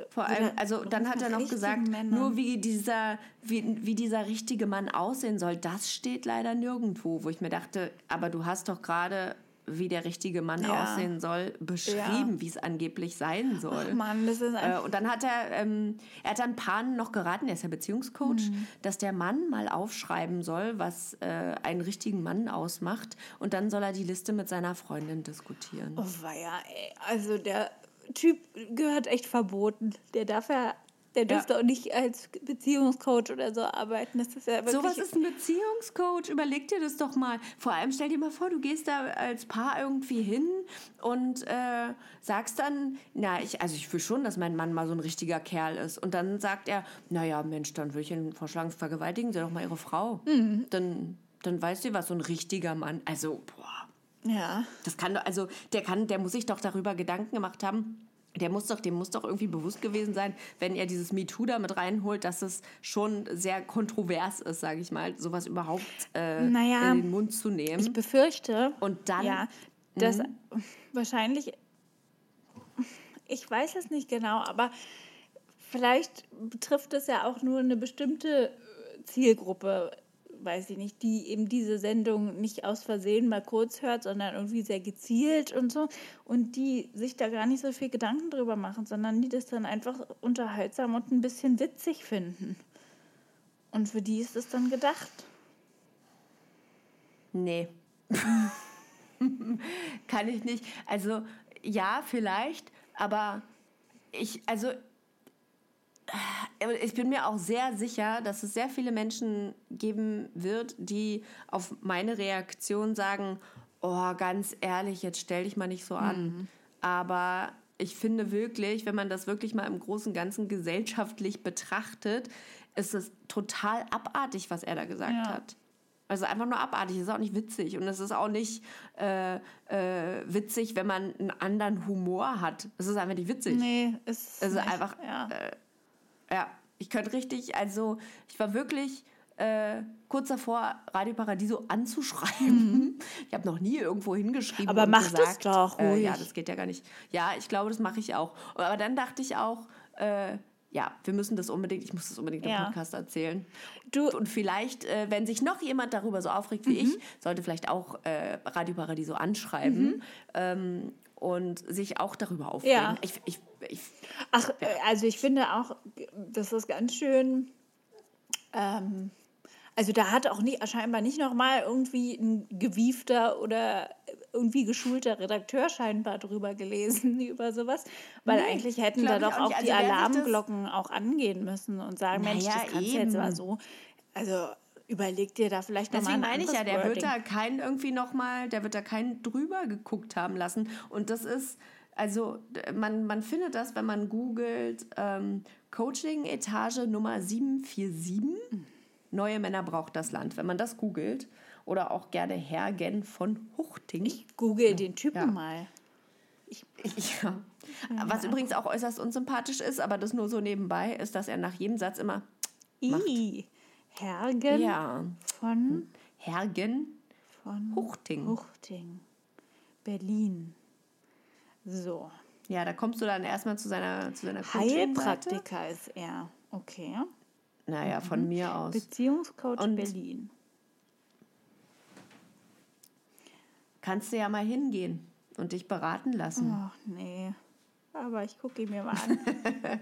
Vor allem, also dann hat er noch gesagt, Männer. nur wie dieser, wie, wie dieser richtige Mann aussehen soll, das steht leider nirgendwo, wo ich mir dachte, aber du hast doch gerade wie der richtige Mann ja. aussehen soll, beschrieben, ja. wie es angeblich sein soll. Ach Mann, das ist äh, Und dann hat er, ähm, er hat ein paar noch geraten, er ist ja Beziehungscoach, mhm. dass der Mann mal aufschreiben soll, was äh, einen richtigen Mann ausmacht. Und dann soll er die Liste mit seiner Freundin diskutieren. Oh, weia, ey. Also der Typ gehört echt verboten. Der darf ja der dürfte ja. auch nicht als Beziehungscoach oder so arbeiten. Das ist ja wirklich so was ist ein Beziehungscoach? Überleg dir das doch mal. Vor allem stell dir mal vor, du gehst da als Paar irgendwie hin und äh, sagst dann, na, ich, also ich will schon, dass mein Mann mal so ein richtiger Kerl ist. Und dann sagt er, naja, Mensch, dann würde ich ihn vorschlagen, vergewaltigen Sie doch mal Ihre Frau. Mhm. Dann, dann weißt du, was so ein richtiger Mann, also, boah. Ja. Das kann also der kann, der muss sich doch darüber Gedanken gemacht haben, der muss doch, dem muss doch irgendwie bewusst gewesen sein, wenn er dieses MeToo da mit reinholt, dass es schon sehr kontrovers ist, sage ich mal, sowas überhaupt äh, naja, in den Mund zu nehmen. Ich befürchte. Und dann. Ja, dass mhm. wahrscheinlich. Ich weiß es nicht genau, aber vielleicht betrifft es ja auch nur eine bestimmte Zielgruppe weiß ich nicht, die eben diese Sendung nicht aus Versehen mal kurz hört, sondern irgendwie sehr gezielt und so und die sich da gar nicht so viel Gedanken drüber machen, sondern die das dann einfach unterhaltsam und ein bisschen witzig finden. Und für die ist es dann gedacht. Nee. *laughs* Kann ich nicht. Also ja, vielleicht, aber ich, also ich bin mir auch sehr sicher, dass es sehr viele Menschen geben wird, die auf meine Reaktion sagen, oh, ganz ehrlich, jetzt stell dich mal nicht so an. Mhm. Aber ich finde wirklich, wenn man das wirklich mal im Großen und Ganzen gesellschaftlich betrachtet, ist es total abartig, was er da gesagt ja. hat. Also einfach nur abartig, es ist auch nicht witzig. Und es ist auch nicht äh, äh, witzig, wenn man einen anderen Humor hat. Es ist einfach nicht witzig. Nee, es ist, es ist einfach. Ja. Äh, ja, ich könnte richtig, also ich war wirklich äh, kurz davor, Radio Paradiso anzuschreiben. Mhm. Ich habe noch nie irgendwo hingeschrieben. Aber mach gesagt, das doch ruhig. Äh, ja, das geht ja gar nicht. Ja, ich glaube, das mache ich auch. Aber dann dachte ich auch, äh, ja, wir müssen das unbedingt, ich muss das unbedingt im ja. Podcast erzählen. Du, und vielleicht, äh, wenn sich noch jemand darüber so aufregt wie mhm. ich, sollte vielleicht auch äh, Radio Paradiso anschreiben. Mhm. Ähm, und sich auch darüber aufregen. Ja. Ich, ich, ich, Ach, ja. also ich finde auch, das ist ganz schön. Ähm, also da hat auch nicht, scheinbar nicht nochmal irgendwie ein gewiefter oder irgendwie geschulter Redakteur scheinbar drüber gelesen *laughs* über sowas, weil nee, eigentlich hätten da doch auch, auch die also Alarmglocken auch angehen müssen und sagen, naja, Mensch, das kannst du jetzt mal so. Also überleg dir da vielleicht nochmal Deswegen meine ich ja, der Wording. wird da keinen irgendwie nochmal, der wird da keinen drüber geguckt haben lassen. Und das ist, also man, man findet das, wenn man googelt, ähm, Coaching-Etage Nummer 747. Neue Männer braucht das Land. Wenn man das googelt, oder auch gerne Hergen von Huchting. Ich google den Typen ja. mal. Ich, *laughs* ja. Was übrigens auch äußerst unsympathisch ist, aber das nur so nebenbei, ist, dass er nach jedem Satz immer macht. Hergen ja. von Hergen von Huchting. Huchting. Berlin. So. Ja, da kommst du dann erstmal zu seiner, zu seiner. Heilpraktiker ist er. Okay. Naja, von mir aus. Beziehungscoach Und- Berlin. Kannst du ja mal hingehen und dich beraten lassen. Ach nee. Aber ich gucke ihn mir mal an. *laughs*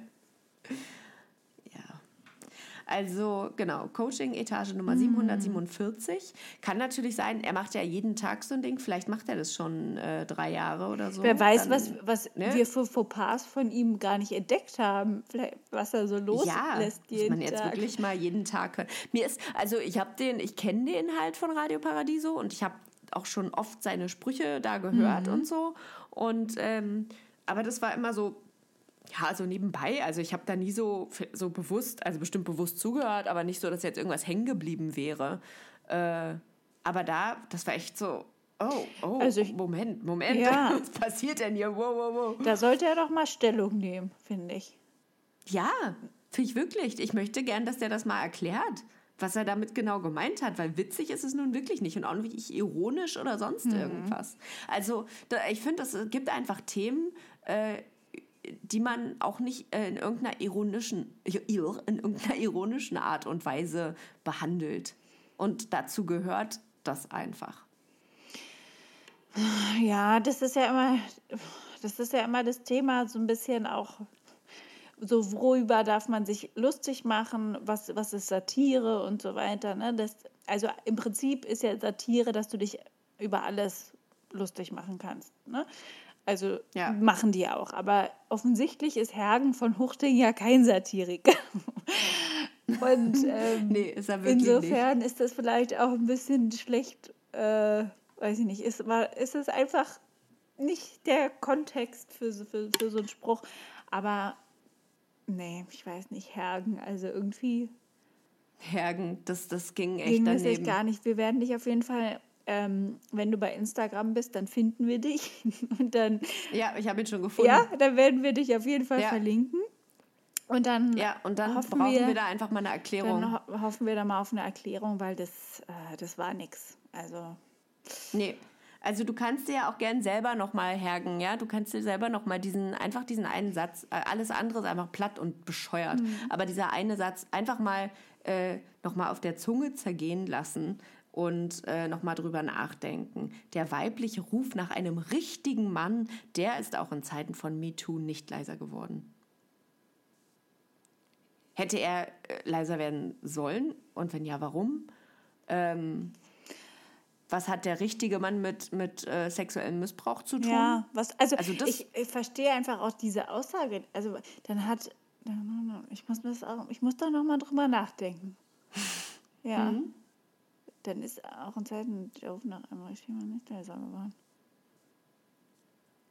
Ja. Also genau, Coaching Etage Nummer Hm. 747. Kann natürlich sein, er macht ja jeden Tag so ein Ding. Vielleicht macht er das schon äh, drei Jahre oder so. Wer weiß, Dann- was, was ne? wir für Fauxpas von ihm gar nicht entdeckt haben. Vielleicht, was er so ja, loslässt dass jeden man jetzt Tag. wirklich mal jeden Tag. Mir ist, also ich habe den, ich kenne den halt von Radio Paradiso und ich habe auch schon oft seine Sprüche da gehört Mhm. und so. Und ähm, aber das war immer so, ja, so nebenbei. Also ich habe da nie so, so bewusst, also bestimmt bewusst zugehört, aber nicht so, dass jetzt irgendwas hängen geblieben wäre. Äh, aber da, das war echt so, oh, oh, Also ich- Moment, Moment, Ja. *laughs* was passiert denn hier? Wow, wow, wow. Da sollte er doch mal Stellung nehmen, finde ich. Ja, finde ich wirklich. Ich möchte gern, dass der das mal erklärt, was er damit genau gemeint hat, weil witzig ist es nun wirklich nicht und auch nicht ironisch oder sonst irgendwas. Also da, ich finde, es gibt einfach Themen, äh, die man auch nicht äh, in irgendeiner ironischen, in irgendeiner ironischen Art und Weise behandelt. Und dazu gehört das einfach. Ja, das ist ja immer, das ist ja immer das Thema, so ein bisschen auch, so worüber darf man sich lustig machen, was, was ist Satire und so weiter. Ne? Das, also im Prinzip ist ja Satire, dass du dich über alles lustig machen kannst. Ne? Also Ja. machen die auch. Aber offensichtlich ist Hergen von Huchting ja kein Satiriker. *laughs* Und ähm, Nee, ist er wirklich nicht. insofern ist das vielleicht auch ein bisschen schlecht, äh, weiß ich nicht, ist, war, ist es einfach nicht der Kontext für, so- für, für so einen Spruch. Aber nee, ich weiß nicht, Hergen, also irgendwie Hergen, das, das ging echt ging das daneben. jetzt gar nicht. Wir werden dich auf jeden Fall, ähm, wenn du bei Instagram bist, dann finden wir dich. *laughs* Und dann, Ja, ich habe ihn schon gefunden. ja, dann werden wir dich auf jeden Fall Ja. verlinken. Und dann Ja, und dann hoffen brauchen wir, wir, da einfach mal eine Erklärung. dann ho hoffen wir da mal auf eine Erklärung, weil das, äh, das war nix. Also Nee. Also du kannst dir ja auch gern selber nochmal hergen, ja. Du kannst dir selber nochmal diesen, einfach diesen einen Satz, äh, alles andere ist einfach platt und bescheuert. Aber dieser eine Satz einfach mal äh, nochmal auf der Zunge zergehen lassen und äh, nochmal drüber nachdenken. Der weibliche Ruf nach einem richtigen Mann, der ist auch in Zeiten von MeToo nicht leiser geworden. Hätte er äh, leiser werden sollen? Und wenn ja, warum? Ähm, was hat der richtige Mann mit, mit äh, sexuellem Missbrauch zu tun? Ja, was, also, Also ich, ich verstehe einfach auch diese Aussage. Also dann hat, ich muss, das auch, ich muss da nochmal drüber nachdenken. *laughs* Ja. Mhm. Dann ist auch in Zeiten der Ruf nach einem richtigen Mann nicht leiser geworden.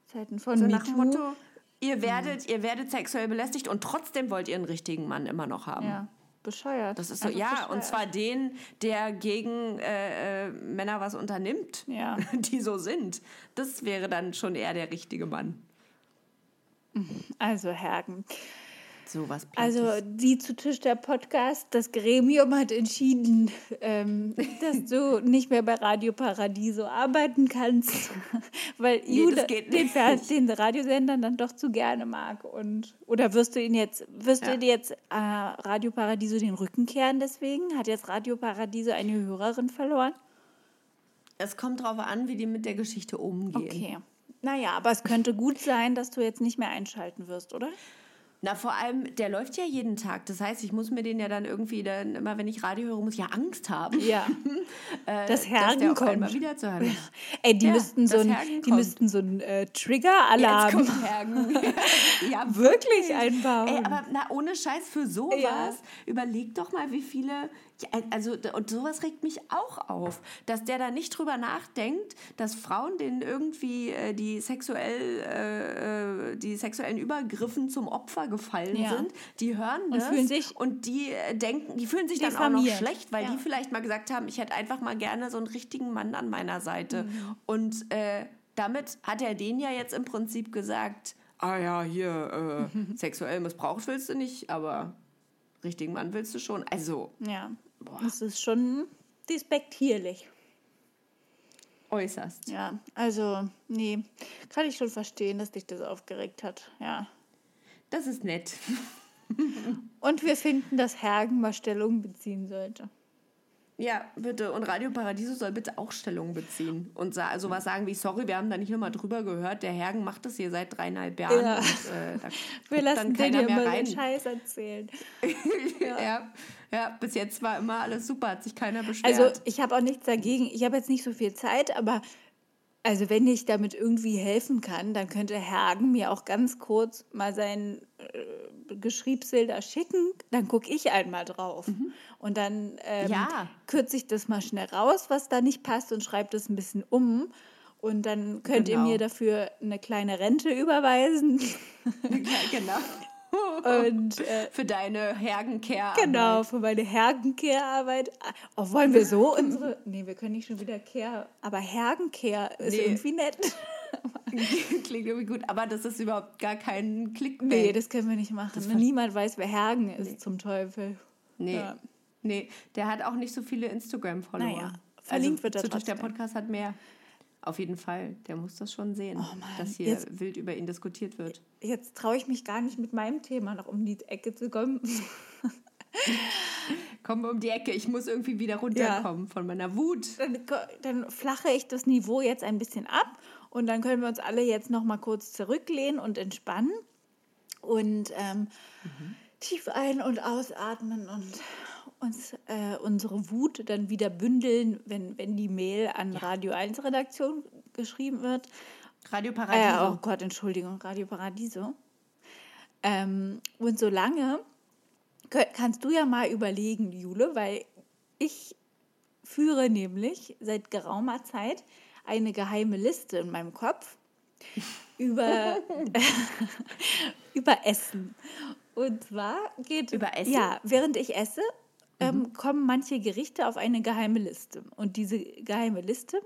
Zeiten von So nach dem. Motto, ihr werdet, ihr werdet sexuell belästigt und trotzdem wollt ihr einen richtigen Mann immer noch haben. Ja, bescheuert. Das ist so, Einfach ja, bescheuert. und zwar den, der gegen äh, äh, Männer was unternimmt, Ja. *laughs* die so sind. Das wäre dann schon eher der richtige Mann. Also Hergen. So was Also die zu Tisch der Podcast, das Gremium hat entschieden, ähm, *laughs* dass du nicht mehr bei Radio Paradiso arbeiten kannst, *laughs* weil Nee, geht den, den Radiosender dann doch zu gerne mag. Und, oder wirst du ihn jetzt, wirst Ja. du jetzt äh, Radio Paradiso den Rücken kehren deswegen? Hat jetzt Radio Paradiso eine Hörerin verloren? es kommt darauf an, wie die mit der Geschichte umgehen. Okay. Naja, aber es könnte gut sein, dass du jetzt nicht mehr einschalten wirst, oder? Na, vor allem, der läuft ja jeden Tag. Das heißt, ich muss mir den ja dann irgendwie dann immer, wenn ich Radio höre, muss ich ja Angst haben. Ja. *laughs* äh, Das dass Hergen der auf kommt. einmal wieder zu hören. *laughs* Ey, die Ja, müssten so ein, die kommt. müssten so ein äh, Trigger-Alarm Jetzt kommt Hergen. *laughs* ja, wirklich einbauen. Ey, aber na, ohne Scheiß für sowas, Ja. überleg doch mal, wie viele. Ja, also, und sowas regt mich auch auf, dass der da nicht drüber nachdenkt, dass Frauen, denen irgendwie äh, die, sexuell, äh, äh, die sexuellen Übergriffen zum Opfer gefallen Ja. sind, die hören Und das fühlen sich- und die äh, denken, die fühlen sich dann auch noch schlecht, weil Ja. die vielleicht mal gesagt haben, ich hätte einfach mal gerne so einen richtigen Mann an meiner Seite. Mhm. Und äh, damit hat er denen ja jetzt im Prinzip gesagt, ah ja, hier, äh, *laughs* sexuell missbraucht willst du nicht, aber richtigen Mann willst du schon. Also, Ja, Boah. das ist schon despektierlich. äußerst. Ja, also, nee, kann ich schon verstehen, dass dich das aufgeregt hat. Ja. Das ist nett. *laughs* Und wir finden, dass Hergen mal Stellung beziehen sollte. Ja, bitte. Und Radio Paradiso soll bitte auch Stellung beziehen. Und sa also was sagen wie, sorry, wir haben da nicht nochmal drüber gehört, der Hergen macht das hier seit dreieinhalb Jahren. Ja. Und, äh, da *laughs* Wir lassen dann dir mehr rein. den Scheiß erzählen. *laughs* ja. ja, bis jetzt war immer alles super, hat sich keiner beschwert. Also ich habe auch nichts dagegen. Ich habe jetzt nicht so viel Zeit, aber also wenn ich damit irgendwie helfen kann, dann könnte Hergen mir auch ganz kurz mal sein äh, Geschriebsel da schicken. Dann gucke ich einmal drauf. Und dann ähm, Ja. kürze ich das mal schnell raus, was da nicht passt und schreibe das ein bisschen um. Und dann könnt Genau. ihr mir dafür eine kleine Rente überweisen. *laughs* ja, genau. Und äh, *laughs* Für deine Hergencare. Genau, für meine Hergencare-Arbeit. Oh, wollen wir so unsere. Nee, wir können nicht schon wieder Care. Aber Hergencare ist Nee. irgendwie nett. *laughs* *laughs* Klingt irgendwie gut, aber das ist überhaupt gar kein Clickbait. Nee, das können wir nicht machen. Das Ne? Niemand weiß, wer Hergen ist, zum Teufel. Nee. Ja. Nee, der hat auch nicht so viele Instagram-Follower. Naja, verlinkt wird er also, Der. Podcast hat mehr. Auf jeden Fall, der muss das schon sehen, Oh Mann, dass hier jetzt- wild über ihn diskutiert wird. Jetzt traue ich mich gar nicht mit meinem Thema noch um die Ecke zu kommen. *laughs* Komm um die Ecke, ich muss irgendwie wieder runterkommen von meiner Wut. Dann, dann flache ich das Niveau jetzt ein bisschen ab und dann können wir uns alle jetzt noch mal kurz zurücklehnen und entspannen und ähm, tief ein- und ausatmen und uns äh, unsere Wut dann wieder bündeln, wenn, wenn die Mail an Radio 1 Redaktion geschrieben wird. Radio Äh, Paradiso. oh Gott, Entschuldigung, Radio Paradiso. Ähm, und solange kannst du ja mal überlegen, Jule, weil ich führe nämlich seit geraumer Zeit eine geheime Liste in meinem Kopf *laughs* über, *laughs* über Essen. Und zwar geht Über Essen? Ja, während ich esse, ähm, kommen manche Gerichte auf eine geheime Liste. Und diese geheime Liste,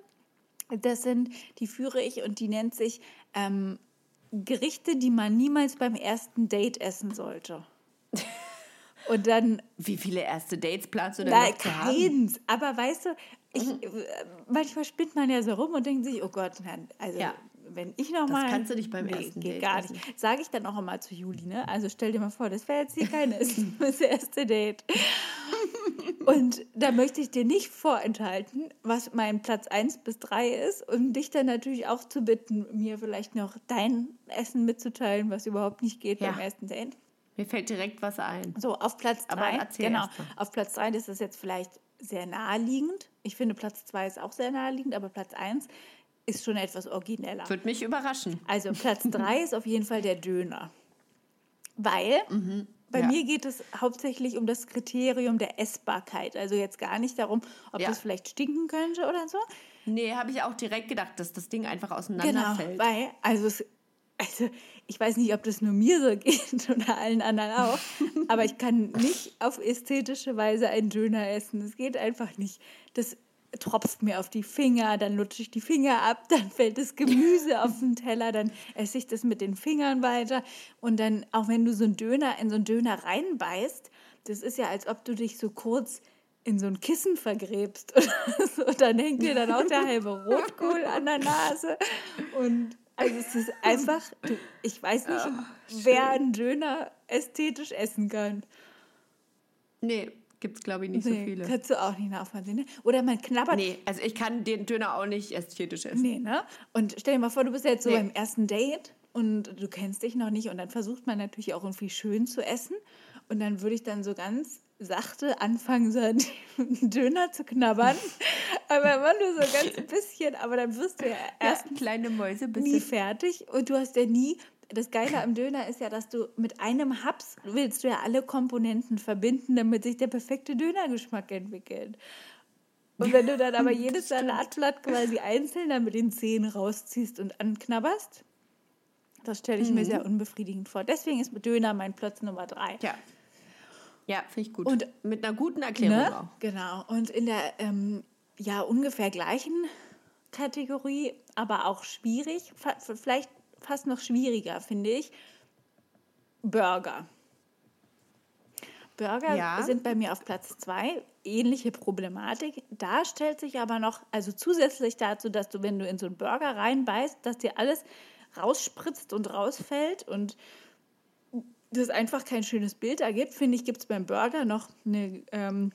das sind, die führe ich und die nennt sich ähm, Gerichte, die man niemals beim ersten Date essen sollte. *laughs* Und dann Wie viele erste Dates planst du denn Nein, noch zu haben? keins. Aber weißt du, ich, äh, manchmal spinnt man ja so rum und denkt sich, oh Gott, nein, also Ja. wenn ich noch mal... kannst du nicht beim nee, ersten geht Date gar essen. nicht. Sage ich dann auch immer zu Juli, ne? Also stell dir mal vor, das wäre jetzt hier kein Essen, das erste Date. Und da möchte ich dir nicht vorenthalten, was mein Platz 1 bis 3 ist und dich dann natürlich auch zu bitten, mir vielleicht noch dein Essen mitzuteilen, was überhaupt nicht geht Ja. beim ersten Date. Mir fällt direkt was ein. So, auf Platz Aber drei. erzähl Genau. erst mal. Auf Platz drei ist das jetzt vielleicht sehr naheliegend. Ich finde, Platz zwei ist auch sehr naheliegend, aber Platz eins ist schon etwas origineller. Würde mich überraschen. Also Platz drei *laughs* ist auf jeden Fall der Döner. Weil bei ja. mir geht es hauptsächlich um das Kriterium der Essbarkeit. Also jetzt gar nicht darum, ob Ja. das vielleicht stinken könnte oder so. Nee, habe ich auch direkt gedacht, dass das Ding einfach Genau, auseinanderfällt. weil, also, es, also ich weiß nicht, ob das nur mir so *laughs* geht oder allen anderen auch, aber ich kann nicht auf ästhetische Weise einen Döner essen. Das geht einfach nicht. Das tropft mir auf die Finger, dann lutsche ich die Finger ab, *laughs* dann fällt das Gemüse auf den Teller, dann esse ich das mit den Fingern weiter und dann, auch wenn du so einen Döner in so einen Döner reinbeißt, das ist ja, als ob du dich so kurz in so ein Kissen vergräbst oder *laughs* so. Dann hängt dir dann auch der halbe Rotkohl an der Nase. Und also es ist einfach, ich weiß nicht, wer einen Döner ästhetisch essen kann. Nee, gibt es, glaube ich, nicht so Nee, viele. Kannst du auch nicht nachvollziehen. Ne? Oder man knabbert. Nee, also ich kann den Döner auch nicht ästhetisch essen. Nee, ne? Und stell dir mal vor, du bist jetzt so Nee. beim ersten Date und du kennst dich noch nicht und dann versucht man natürlich auch irgendwie schön zu essen. Und dann würde ich dann so ganz sachte anfangen, so einen *laughs* Döner zu knabbern. *laughs* aber immer nur so ganz bisschen. Aber dann wirst du ja erst Erst kleine Mäuse nie fertig und du hast ja nie. Das Geile am Döner ist ja, dass du mit einem Haps willst du ja alle Komponenten verbinden, damit sich der perfekte Dönergeschmack entwickelt. Und wenn du dann aber *laughs* jedes Salatblatt quasi einzeln dann mit den Zähnen rausziehst und anknabberst, das stelle ich mir Mhm. sehr unbefriedigend vor. Deswegen ist Döner mein Platz Nummer drei. Ja. Ja, finde ich gut. Und- mit einer guten Erklärung Ne? auch. Genau. Und in der ähm, ja ungefähr gleichen Kategorie, aber auch schwierig, vielleicht fast noch schwieriger, finde ich, Burger. Burger Ja. sind bei mir auf Platz zwei. Ähnliche Problematik. Da stellt sich aber noch, also zusätzlich dazu, dass du, wenn du in so einen Burger reinbeißt, dass dir alles rausspritzt und rausfällt und das einfach kein schönes Bild ergibt, finde ich, gibt es beim Burger noch eine, ähm,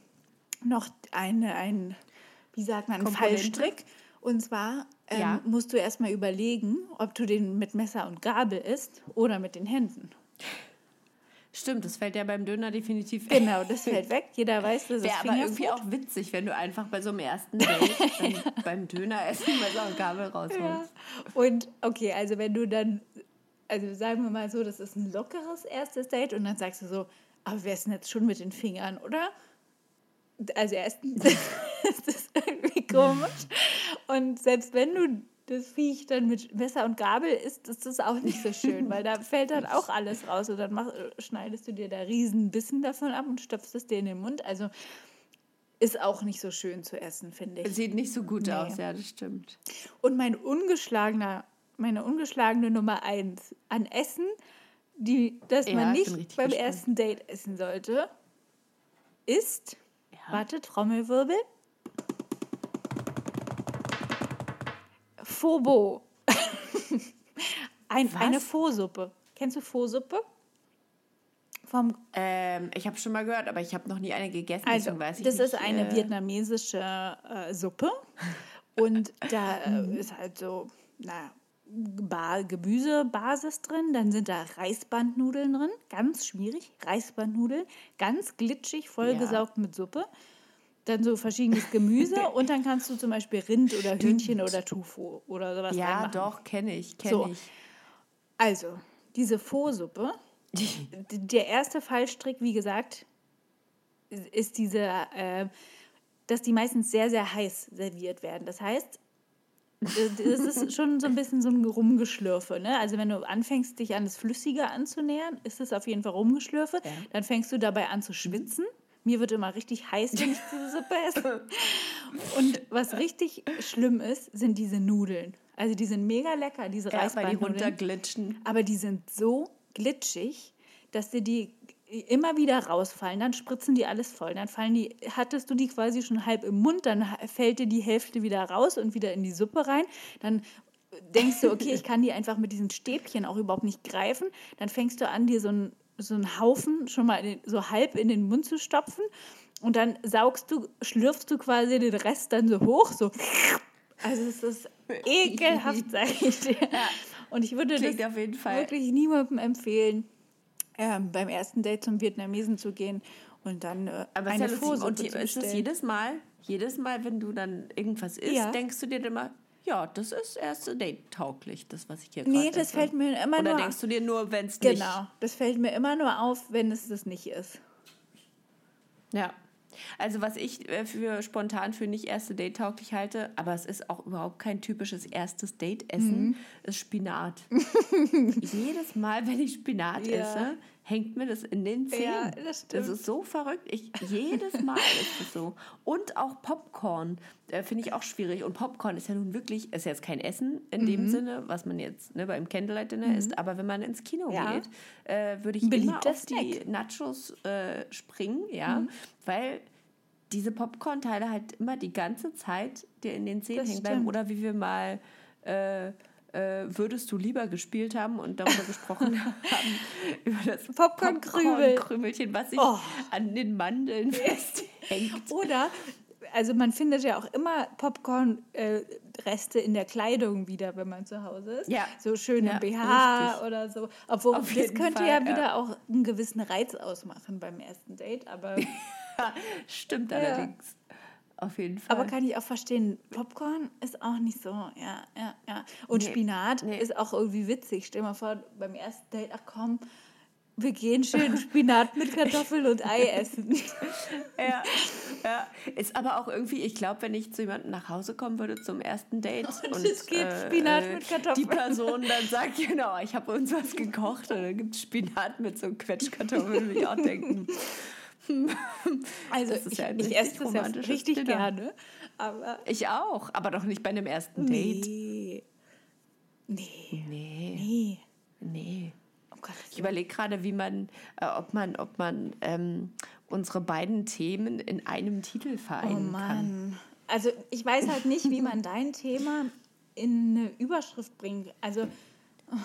noch eine, ein, wie sagt man, einen? Fallstrick. Und zwar ähm, Ja. musst du erstmal überlegen, ob du den mit Messer und Gabel isst oder mit den Händen. Stimmt, das fällt ja beim Döner definitiv Genau, das fällt weg. Jeder *laughs* weiß, das ist Wäre aber irgendwie auch witzig, wenn du einfach bei so einem ersten Date *laughs* beim Döneressen Messer und Gabel rausholst. Ja. Und okay, also wenn du dann, also sagen wir mal so, das ist ein lockeres erstes Date und dann sagst du so, aber wer ist denn jetzt schon mit den Fingern, oder? Also erstens *laughs* *laughs* ist das irgendwie komisch. Und selbst wenn du das Viech dann mit Messer und Gabel isst, ist das auch nicht so schön, weil da fällt dann auch alles raus und dann mach, schneidest du dir da riesen Bissen davon ab und stopfst es dir in den Mund. Also ist auch nicht so schön zu essen, finde ich. Sieht nicht so gut Nee. aus, ja, das stimmt. Und mein ungeschlagener, meine ungeschlagene Nummer eins an Essen, die, das Ja, man nicht beim gespannt. ersten Date essen sollte, ist, Ja. warte, Trommelwirbel, Phobo. *laughs* Ein, eine Pho-Suppe. Kennst du Pho-Suppe? Vom Ähm, ich habe schon mal gehört, aber ich habe noch nie eine gegessen, Also, deswegen weiß ich das nicht. ist eine äh, vietnamesische äh, Suppe. Und da äh, ist halt so, na, ba Gemüsebasis drin. Dann sind da Reisbandnudeln drin. Ganz schwierig. Reisbandnudeln. Ganz glitschig, vollgesaugt mit Suppe. Dann so verschiedenes Gemüse. *laughs* und dann kannst du zum Beispiel Rind oder Hühnchen oder Tofu oder sowas Ja, doch, kenne ich, kenne So. ich. Also, diese Pho-Suppe, d- der erste Fallstrick, wie gesagt, ist- dieser, äh, dass die meistens sehr, sehr heiß serviert werden. Das heißt, das ist *laughs* schon so ein bisschen so ein Rumgeschlürfe. Ne? Also wenn du anfängst, dich an das Flüssige anzunähern, ist es auf jeden Fall Rumgeschlürfe. Dann fängst du dabei an zu schwitzen. Mir wird immer richtig heiß, wenn ich diese Suppe esse. *laughs* Und was richtig schlimm ist, sind diese Nudeln. Also die sind mega lecker, diese Ja, weil die runterglitschen. Aber die sind so glitschig, dass dir die immer wieder rausfallen. Dann spritzen die alles voll. Dann fallen die, hattest du die quasi schon halb im Mund, dann fällt dir die Hälfte wieder raus und wieder in die Suppe rein. Dann denkst du, okay, ich kann die einfach mit diesen Stäbchen auch überhaupt nicht greifen. Dann fängst du an, dir so einen, so einen Haufen schon mal den, so halb in den Mund zu stopfen. Und dann saugst du, schlürfst du quasi den Rest dann so hoch, so. Also es ist ekelhaft, *laughs* sage ich dir. Und ich würde Klingt das wirklich niemandem empfehlen, ähm, beim ersten Date zum Vietnamesen zu gehen und dann äh, Aber ist eine ja. Pho-Suppe Und die, zu ist das bestellen. jedes Mal, jedes Mal, wenn du dann irgendwas isst, Ja. denkst du dir immer, ja, das ist erste Date tauglich, das, was ich hier Nee, gerade das esse. fällt mir immer Oder nur denkst du dir nur, wenn es nicht... Genau, das fällt mir immer nur auf, wenn es das nicht ist. Ja. Also was ich äh, für spontan für nicht erste Date tauglich halte, aber es ist auch überhaupt kein typisches erstes Date Essen, Mhm. ist Spinat. *laughs* Jedes Mal, wenn ich Spinat Ja. esse, hängt mir das in den Zähnen. Ja, das stimmt. ist so verrückt. Ich, jedes Mal ist es so. Und auch Popcorn äh, finde ich auch schwierig. Und Popcorn ist ja nun wirklich, ist jetzt kein Essen in dem Mhm. Sinne, was man jetzt ne, beim Candlelight Dinner isst. Aber wenn man ins Kino Ja. geht, äh, würde ich Ein immer beliebter auf die Snack. Nachos äh, springen, ja, Mhm. weil diese Popcorn-Teile halt immer die ganze Zeit dir in den Zähnen Das hängen bleiben. stimmt. Oder wie wir mal äh, Würdest du lieber gespielt haben und darüber gesprochen *laughs* haben, über das Popcorn-Krümel. Popcorn-Krümelchen, was sich Oh. an den Mandeln *laughs* festhängt. Oder, also man findet ja auch immer Popcorn-Reste in der Kleidung wieder, wenn man zu Hause ist. Ja. So schön im Ja, BH richtig. oder so. Obwohl, Auf das könnte Fall, ja ja. wieder auch einen gewissen Reiz ausmachen beim ersten Date. Aber, *laughs* Stimmt allerdings. Auf jeden Fall. aber kann ich auch verstehen, Popcorn ist auch nicht so, ja, ja, ja. Und Nee, Spinat nee. ist auch irgendwie witzig. Stell dir mal vor, beim ersten Date, ach komm, wir gehen schön Spinat mit Kartoffeln und Ei essen. *laughs* Ja, ja. Ist aber auch irgendwie, ich glaube, wenn ich zu jemandem nach Hause kommen würde zum ersten Date *laughs* und, es gibt Spinat mit Kartoffeln. die Person dann *laughs* sagt, genau, ich habe uns was gekocht und dann gibt es Spinat mit so Quetschkartoffeln, würde ich auch denken. *laughs* Also ich, ja ich richtig esse das ja richtig Dinner. gerne, aber Ich auch, aber doch nicht bei einem ersten Date. nee. Nee, Nee, nee. nee. Oh Gott. Ich überlege gerade, wie man, äh, ob man, ob man ähm, unsere beiden Themen in einem Titel Oh vereinen kann. Mann. Also ich weiß halt nicht, wie man *laughs* dein Thema in eine Überschrift bringt. Also oh,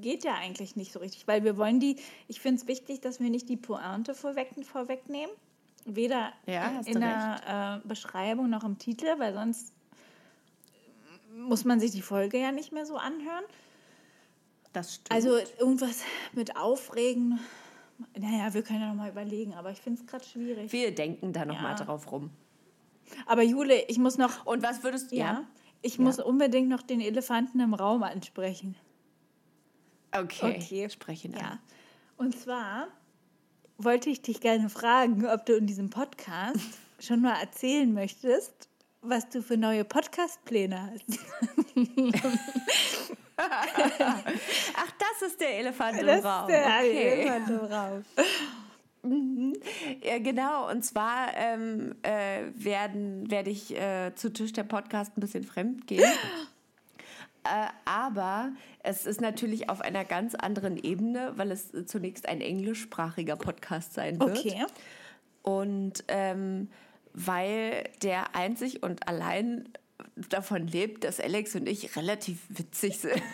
geht ja eigentlich nicht so richtig, weil wir wollen die, ich finde es wichtig, dass wir nicht die Pointe vorweg, vorwegnehmen. Weder Ja, in der äh, Beschreibung noch im Titel, weil sonst muss man sich die Folge ja nicht mehr so anhören. Das stimmt. Also irgendwas mit Aufregen. Naja, wir können ja noch mal überlegen, aber ich finde es gerade schwierig. wir denken da nochmal Ja. drauf rum. Aber Jule, ich muss noch, Und was würdest du? ja, ich muss unbedingt noch den Elefanten im Raum ansprechen. Okay. Okay. Sprechen an. Ja. Und zwar wollte ich dich gerne fragen, ob du in diesem Podcast *laughs* schon mal erzählen möchtest, was du für neue Podcast-Pläne hast. *laughs* Ach, das ist der Elefant im Das Raum. ist der okay. Elefant im Raum. *laughs* Ja, genau. Und zwar ähm, äh, werden, werde ich äh, zu Tisch der Podcast ein bisschen fremd gehen. *gasps* Äh, aber es ist natürlich auf einer ganz anderen Ebene, weil es zunächst ein englischsprachiger Podcast sein wird. Okay. Und ähm, weil der einzig und allein davon lebt, dass Alex und ich relativ witzig sind. *laughs*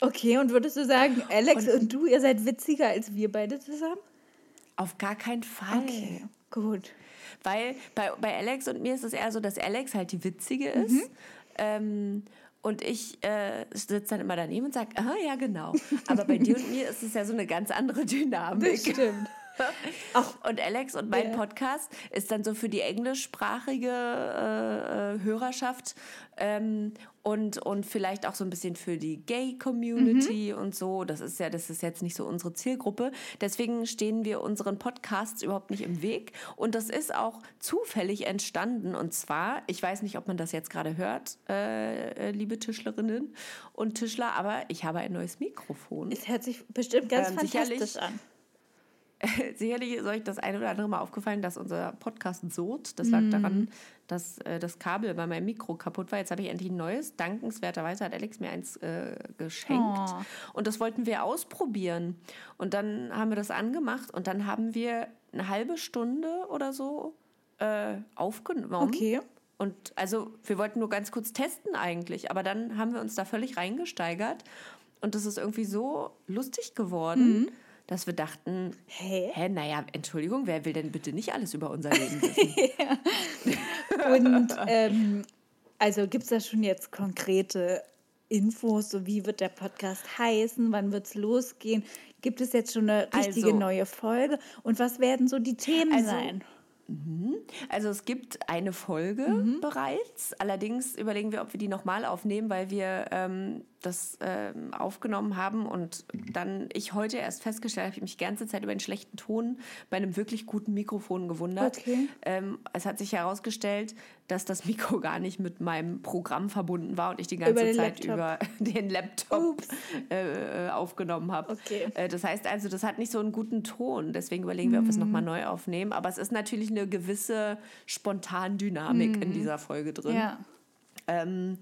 Okay, und würdest du sagen, Alex und, du, ihr seid witziger als wir beide zusammen? Auf gar keinen Fall. Okay, gut. Weil bei, bei Alex und mir ist es eher so, dass Alex halt die Witzige ist. Ähm, und ich äh, sitze dann immer daneben und sage, aha, ja, genau. Aber bei dir und mir ist es ja so eine ganz andere Dynamik. stimmt. *laughs* Und Alex und mein Ja. Podcast ist dann so für die englischsprachige äh, äh, Hörerschaft ähm, und, und vielleicht auch so ein bisschen für die Gay-Community und so. Das ist ja, das ist jetzt nicht so unsere Zielgruppe. Deswegen stehen wir unseren Podcasts überhaupt nicht im Weg. Und das ist auch zufällig entstanden. Und zwar, ich weiß nicht, ob man das jetzt gerade hört, äh, äh, liebe Tischlerinnen und Tischler, aber ich habe ein neues Mikrofon. Es hört sich bestimmt ganz Ähm, fantastisch an. *laughs* Sicherlich ist euch das eine oder andere Mal aufgefallen, dass unser Podcast surt. Das lag daran, dass äh, das Kabel bei meinem Mikro kaputt war. Jetzt habe ich endlich ein neues. Dankenswerterweise hat Alex mir eins äh, geschenkt. Oh. Und das wollten wir ausprobieren. Und dann haben wir das angemacht und dann haben wir eine halbe Stunde oder so äh, aufgenommen. Okay. Und also wir wollten nur ganz kurz testen eigentlich, aber dann haben wir uns da völlig reingesteigert und das ist irgendwie so lustig geworden, dass wir dachten, Hä? hä, naja, Entschuldigung, wer will denn bitte nicht alles über unser Leben *laughs* wissen? Und ähm, also gibt es da schon jetzt konkrete Infos, so wie wird der Podcast heißen, wann wird es losgehen? Gibt es jetzt schon eine richtige Also- neue Folge? Und was werden so die Themen Also- sein? Also es gibt eine Folge Mhm. bereits. Allerdings überlegen wir, ob wir die nochmal aufnehmen, weil wir ähm, das ähm, aufgenommen haben und dann ich heute erst festgestellt habe, ich mich die ganze Zeit über einen schlechten Ton bei einem wirklich guten Mikrofon gewundert. Okay. Ähm, es hat sich herausgestellt, dass das Mikro *laughs* gar nicht mit meinem Programm verbunden war und ich die ganze den Zeit Laptop. über *laughs* den Laptop äh, äh, aufgenommen habe. Okay. Äh, das heißt also, das hat nicht so einen guten Ton. Deswegen überlegen wir, ob wir es Mhm. nochmal neu aufnehmen. Aber es ist natürlich eine gewisse Spontandynamik in dieser Folge drin. Mhm. Ja. Ähm,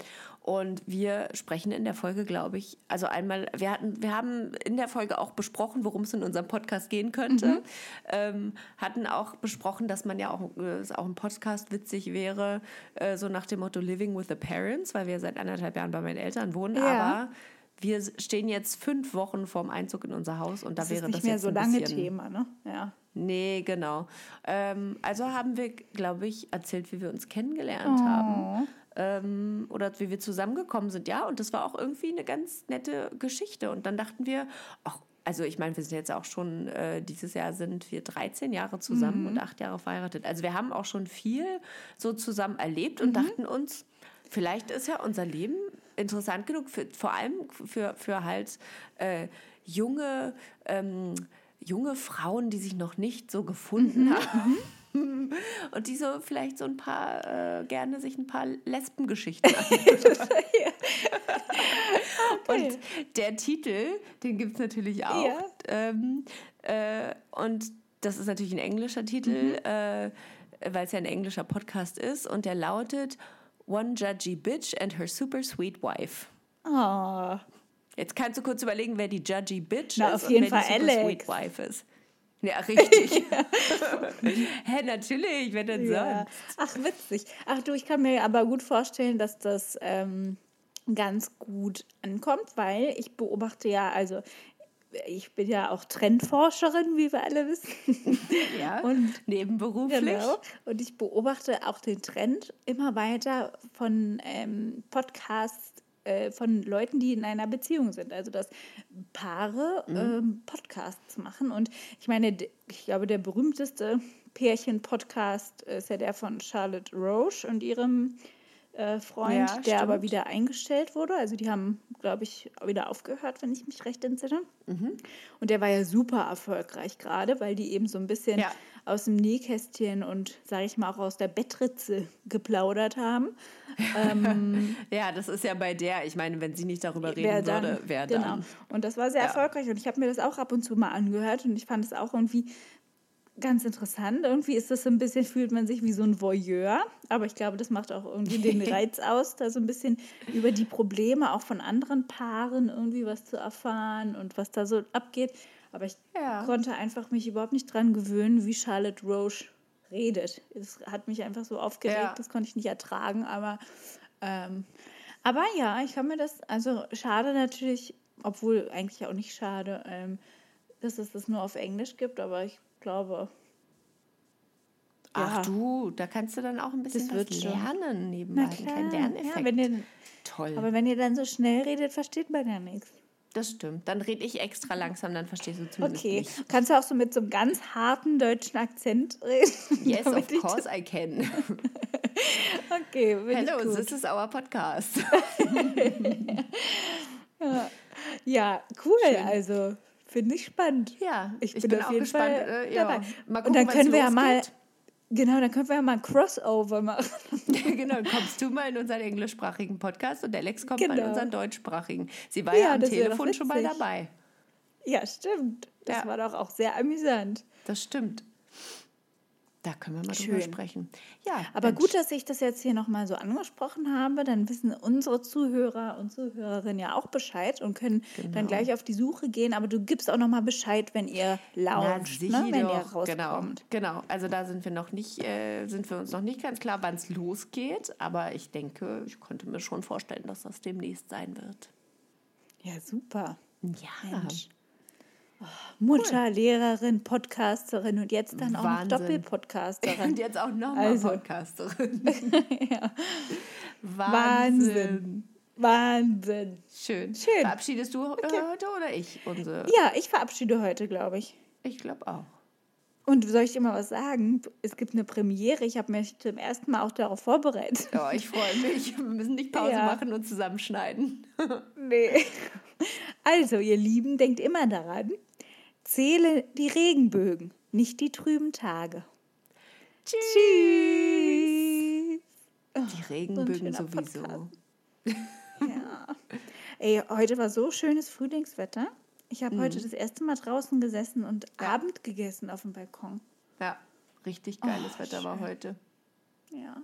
und wir sprechen in der Folge, glaube ich, also einmal, wir hatten, wir haben in der Folge auch besprochen, worum es in unserem Podcast gehen könnte. Mhm. Ähm, hatten auch besprochen, dass man ja auch, es auch ein Podcast witzig wäre, äh, so nach dem Motto Living with the Parents, weil wir seit anderthalb Jahren bei meinen Eltern wohnen. Ja. Aber wir stehen jetzt fünf Wochen vorm Einzug in unser Haus und da Das wäre ist nicht das mehr jetzt so ein lange bisschen, Thema, ne? Ja. Nee, genau. Ähm, also haben wir, glaube ich, erzählt, wie wir uns Oh. kennengelernt haben. Ähm, oder wie wir zusammengekommen sind, ja. Und das war auch irgendwie eine ganz nette Geschichte. Und dann dachten wir, ach, also ich meine, wir sind jetzt auch schon, äh, dieses Jahr sind wir 13 Jahre zusammen und acht Jahre verheiratet. Also wir haben auch schon viel so zusammen erlebt und dachten uns, vielleicht ist ja unser Leben interessant genug, für, vor allem für, für halt äh, junge, ähm, junge Frauen, die sich noch nicht so gefunden haben. *laughs* Und die so vielleicht so ein paar, äh, gerne sich ein paar Lesbengeschichten *laughs* anhören. Und der Titel, den gibt es natürlich auch. Ja. Ähm, äh, und das ist natürlich ein englischer Titel, äh, weil es ja ein englischer Podcast ist. Und der lautet One Judgy Bitch and Her Super Sweet Wife. Oh, Jetzt kannst du kurz überlegen, wer die Judgy Bitch Na, ist auf jeden und wer Fall die Super Alex. Sweet Wife ist. Ja, *laughs* richtig. Hä, natürlich, wer denn Ja. sonst? Ach, witzig. Ach du, ich kann mir aber gut vorstellen, dass das ähm, ganz gut ankommt, weil ich beobachte ja, also ich bin ja auch Trendforscherin, wie wir alle wissen. *laughs* Ja, Und nebenberuflich. Genau. Und ich beobachte auch den Trend immer weiter von ähm, Podcasts äh, von Leuten, die in einer Beziehung sind. Also dass Paare ähm, Podcasts machen. Und ich meine, ich glaube, der berühmteste Pärchen-Podcast ist ja der von Charlotte Roche und ihrem äh, Freund, Ja, der aber wieder eingestellt wurde. Also die haben, glaube ich, wieder aufgehört, wenn ich mich recht entsinne. Mhm. Und der war ja super erfolgreich gerade, weil die eben so ein bisschen Ja. aus dem Nähkästchen und, sage ich mal, auch aus der Bettritze geplaudert haben. Ähm, *laughs* Ja, das ist ja bei der, ich meine, wenn sie nicht darüber wer reden würde, wer genau. dann? Und das war sehr Ja. erfolgreich und ich habe mir das auch ab und zu mal angehört und ich fand es auch irgendwie ganz interessant. Irgendwie ist das so ein bisschen, fühlt man sich wie so ein Voyeur, aber ich glaube, das macht auch irgendwie den *laughs* Reiz aus, da so ein bisschen über die Probleme auch von anderen Paaren irgendwie was zu erfahren und was da so abgeht. Aber ich Ja. konnte einfach mich überhaupt nicht dran gewöhnen, wie Charlotte Roche redet. Es hat mich einfach so aufgeregt, Ja. das konnte ich nicht ertragen, aber ähm, aber ja, ich kann mir das, also schade natürlich, obwohl eigentlich auch nicht schade, ähm, dass es das nur auf Englisch gibt, aber ich glaube, Ach Ja. du, da kannst du dann auch ein bisschen Das wird was schon. lernen nebenbei. Einen klar, kleinen Lerneffekt. ja, wenn ihr, Toll. aber wenn ihr dann so schnell redet, versteht man ja nichts. das stimmt. Dann rede ich extra langsam, dann verstehst du zumindest Okay, mich. kannst du auch so mit so einem ganz harten deutschen Akzent reden? *laughs* Yes, of course I can. *laughs* Okay, Hello, ich gut. this is our podcast. *laughs* Ja, cool, Schön. also finde ich spannend. Ja, Ich, ich bin, bin auf auch jeden gespannt, Fall äh, ja. dabei. Mal Und gucken, dann können wir ja mal, genau, dann können wir ja mal ein Crossover machen. *laughs* genau, kommst du mal in unseren englischsprachigen Podcast und Alex kommt mal in Genau. unseren deutschsprachigen. Sie war ja, Ja, am Telefon schon mal dabei. Ja, stimmt. Das Ja. war doch auch sehr amüsant. Das stimmt. Da können wir mal drüber Schön. sprechen. Ja, Aber gut, dass ich das jetzt hier nochmal so angesprochen habe. Dann wissen unsere Zuhörer und Zuhörerinnen ja auch Bescheid und können dann Genau. gleich auf die Suche gehen. Aber du gibst auch nochmal Bescheid, wenn ihr Na, launcht, sicher ne? wenn ihr doch. Genau, rauskommt. genau. Also da sind wir noch nicht, äh, sind wir uns noch nicht ganz klar, wann es losgeht. Aber ich denke, ich konnte mir schon vorstellen, dass das demnächst sein wird. Ja, super. Ja, Mensch. Mutter, Lehrerin, Podcasterin und jetzt dann auch noch Wahnsinn. Doppelpodcasterin. Und jetzt auch nochmal Also. Podcasterin. *laughs* ja. Wahnsinn. Wahnsinn. Schön. Schön. Verabschiedest du äh, heute oder ich unsere? Ja, ich verabschiede heute, glaube ich. Ich glaube auch. Und soll ich dir mal was sagen? Es gibt eine Premiere. Ich habe mich zum ersten Mal auch darauf vorbereitet. Ja, ich freue mich. Wir müssen nicht Pause Ja. machen und zusammenschneiden. *laughs* Nee. Also, ihr Lieben, denkt immer daran, zähle die Regenbögen, nicht die trüben Tage. Tschüss. Die Regenbögen schöner sowieso. Ja. *laughs* Ey, heute war so schönes Frühlingswetter. Ich habe heute das erste Mal draußen gesessen und Ja. Abend gegessen auf dem Balkon. Ja, richtig geiles Oh, Wetter war schön. heute. Ja.